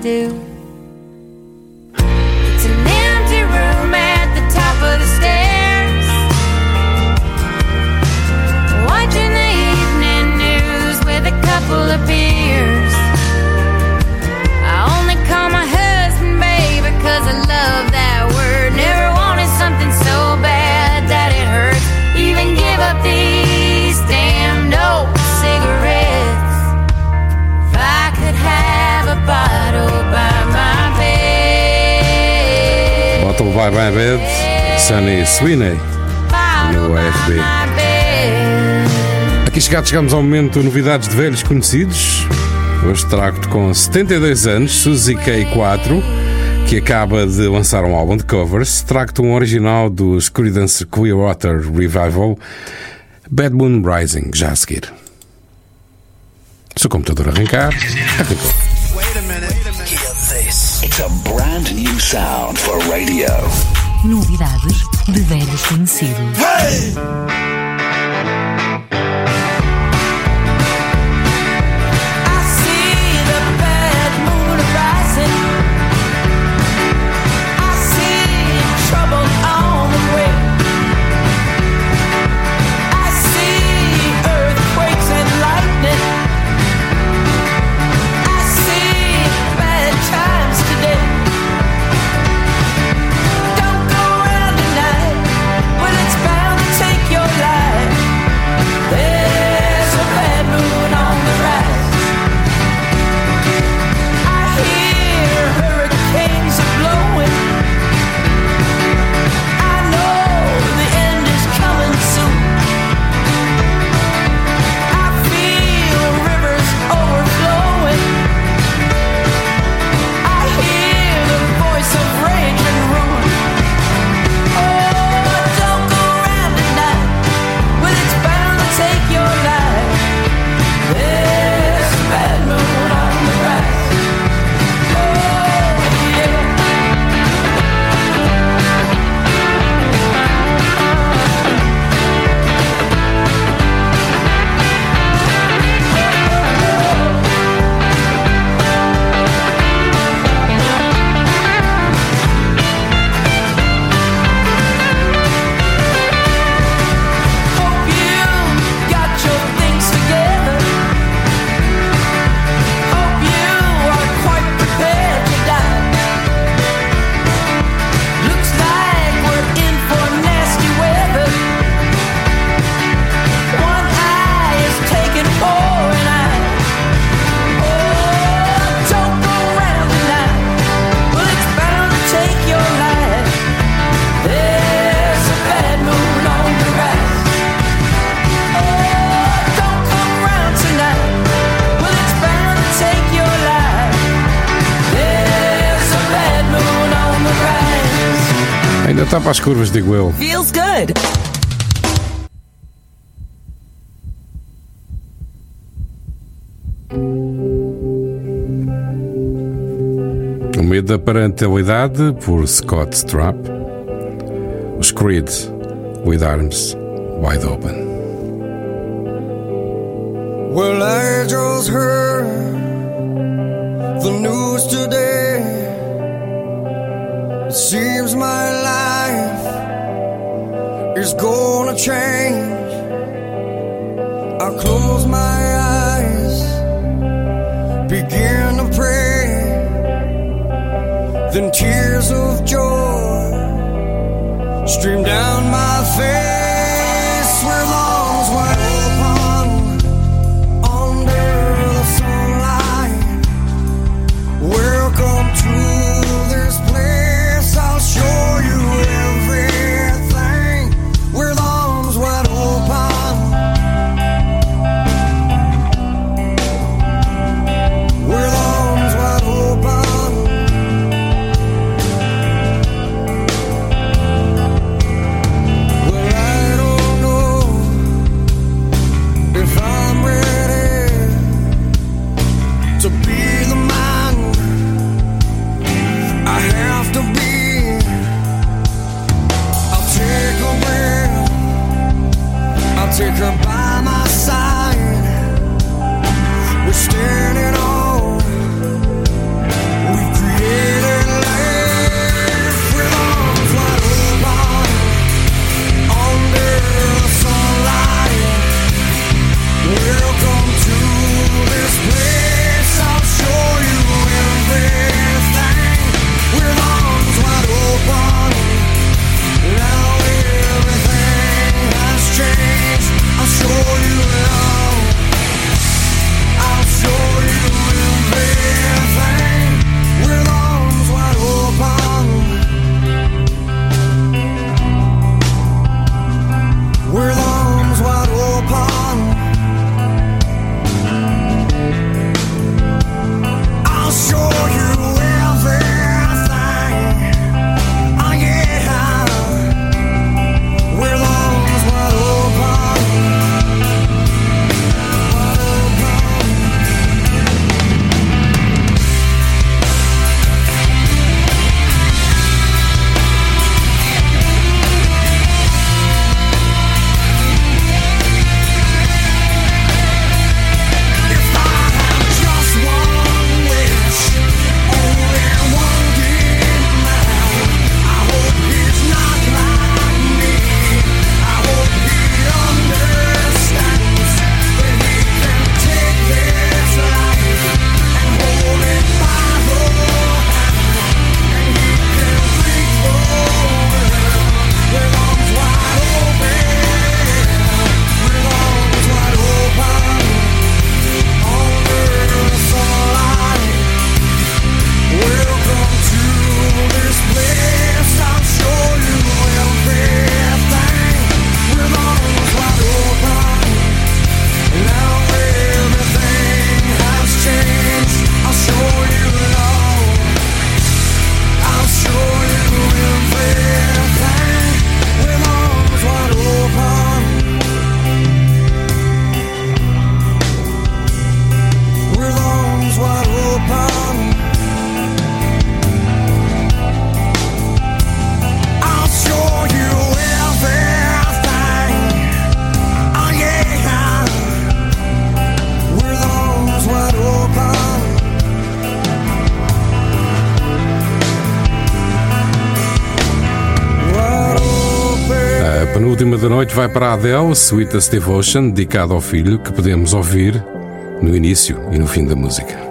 still Bye, My Bed, Sunny Sweeney, no AFB. Aqui chegados, chegamos ao momento novidades de velhos conhecidos. Hoje trago-te com 72 anos, Suzy K4, que acaba de lançar um álbum de covers. Trago-te um original dos Creedence Clearwater Revival, Bad Moon Rising, já a seguir. Se o computador arrancar, arrancou. Brand new sound for radio. Novidades de velhos conhecidos. Hey! curvas, digo eu. Feels good. O medo da parentalidade por Scott Strapp. Os Creed with Arms Wide Open. vai para a Adele, Sweetest Devotion, dedicado ao filho, que podemos ouvir no início e no fim da música.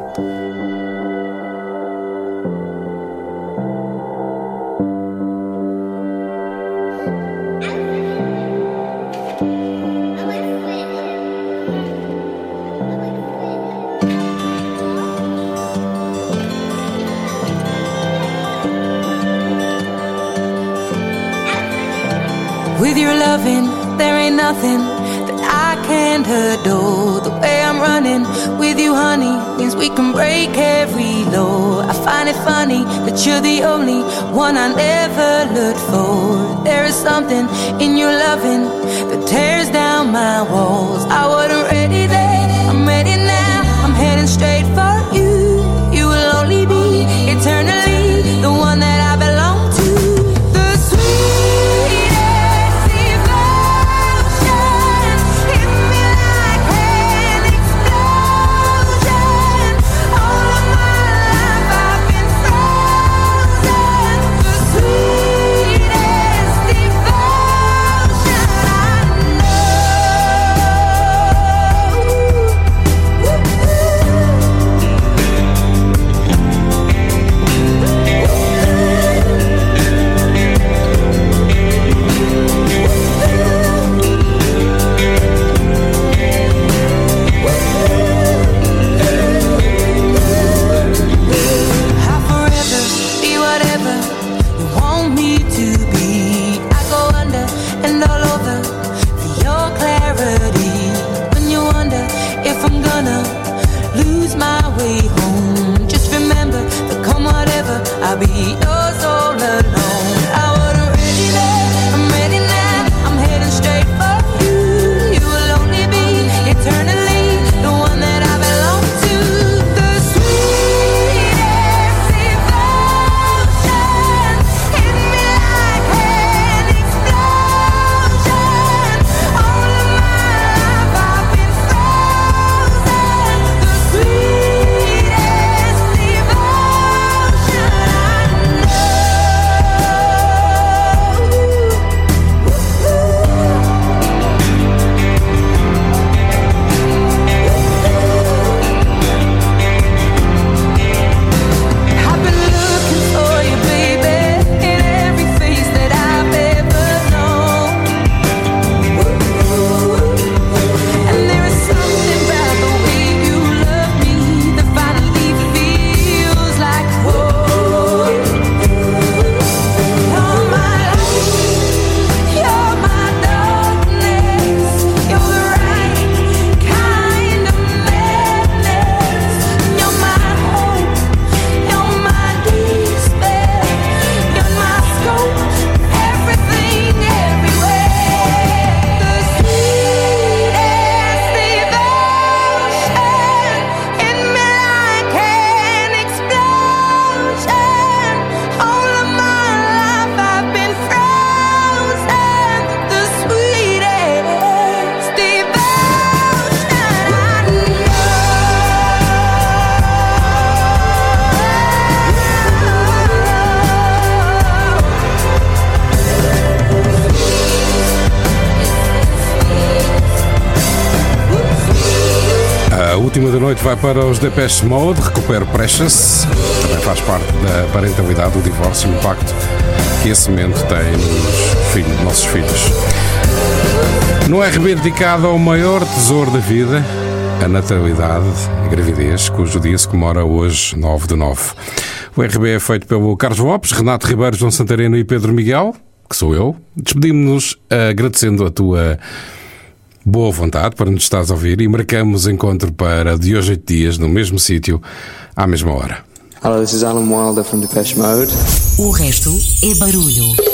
we can break every law. I find it funny that you're the only one I never looked for. There is something in your loving that tears down my walls. I wasn't ready there. Noite vai para os Depeche Mode, Recupero Precious. Também faz parte da parentalidade, do divórcio, o impacto que esse momento tem nos filhos, nossos filhos. No RB dedicado ao maior tesouro da vida, a natalidade e gravidez, cujo dia se comemora hoje, 9 de 9. O RB é feito pelo Carlos Lopes, Renato Ribeiro, João Santareno e Pedro Miguel, que sou eu. Despedimos-nos agradecendo a tua boa vontade para nos estás a ouvir e marcamos encontro para de hoje a oito dias no mesmo sítio, à mesma hora. Hello, this is Alan Wilder from Depeche Mode. O resto é barulho.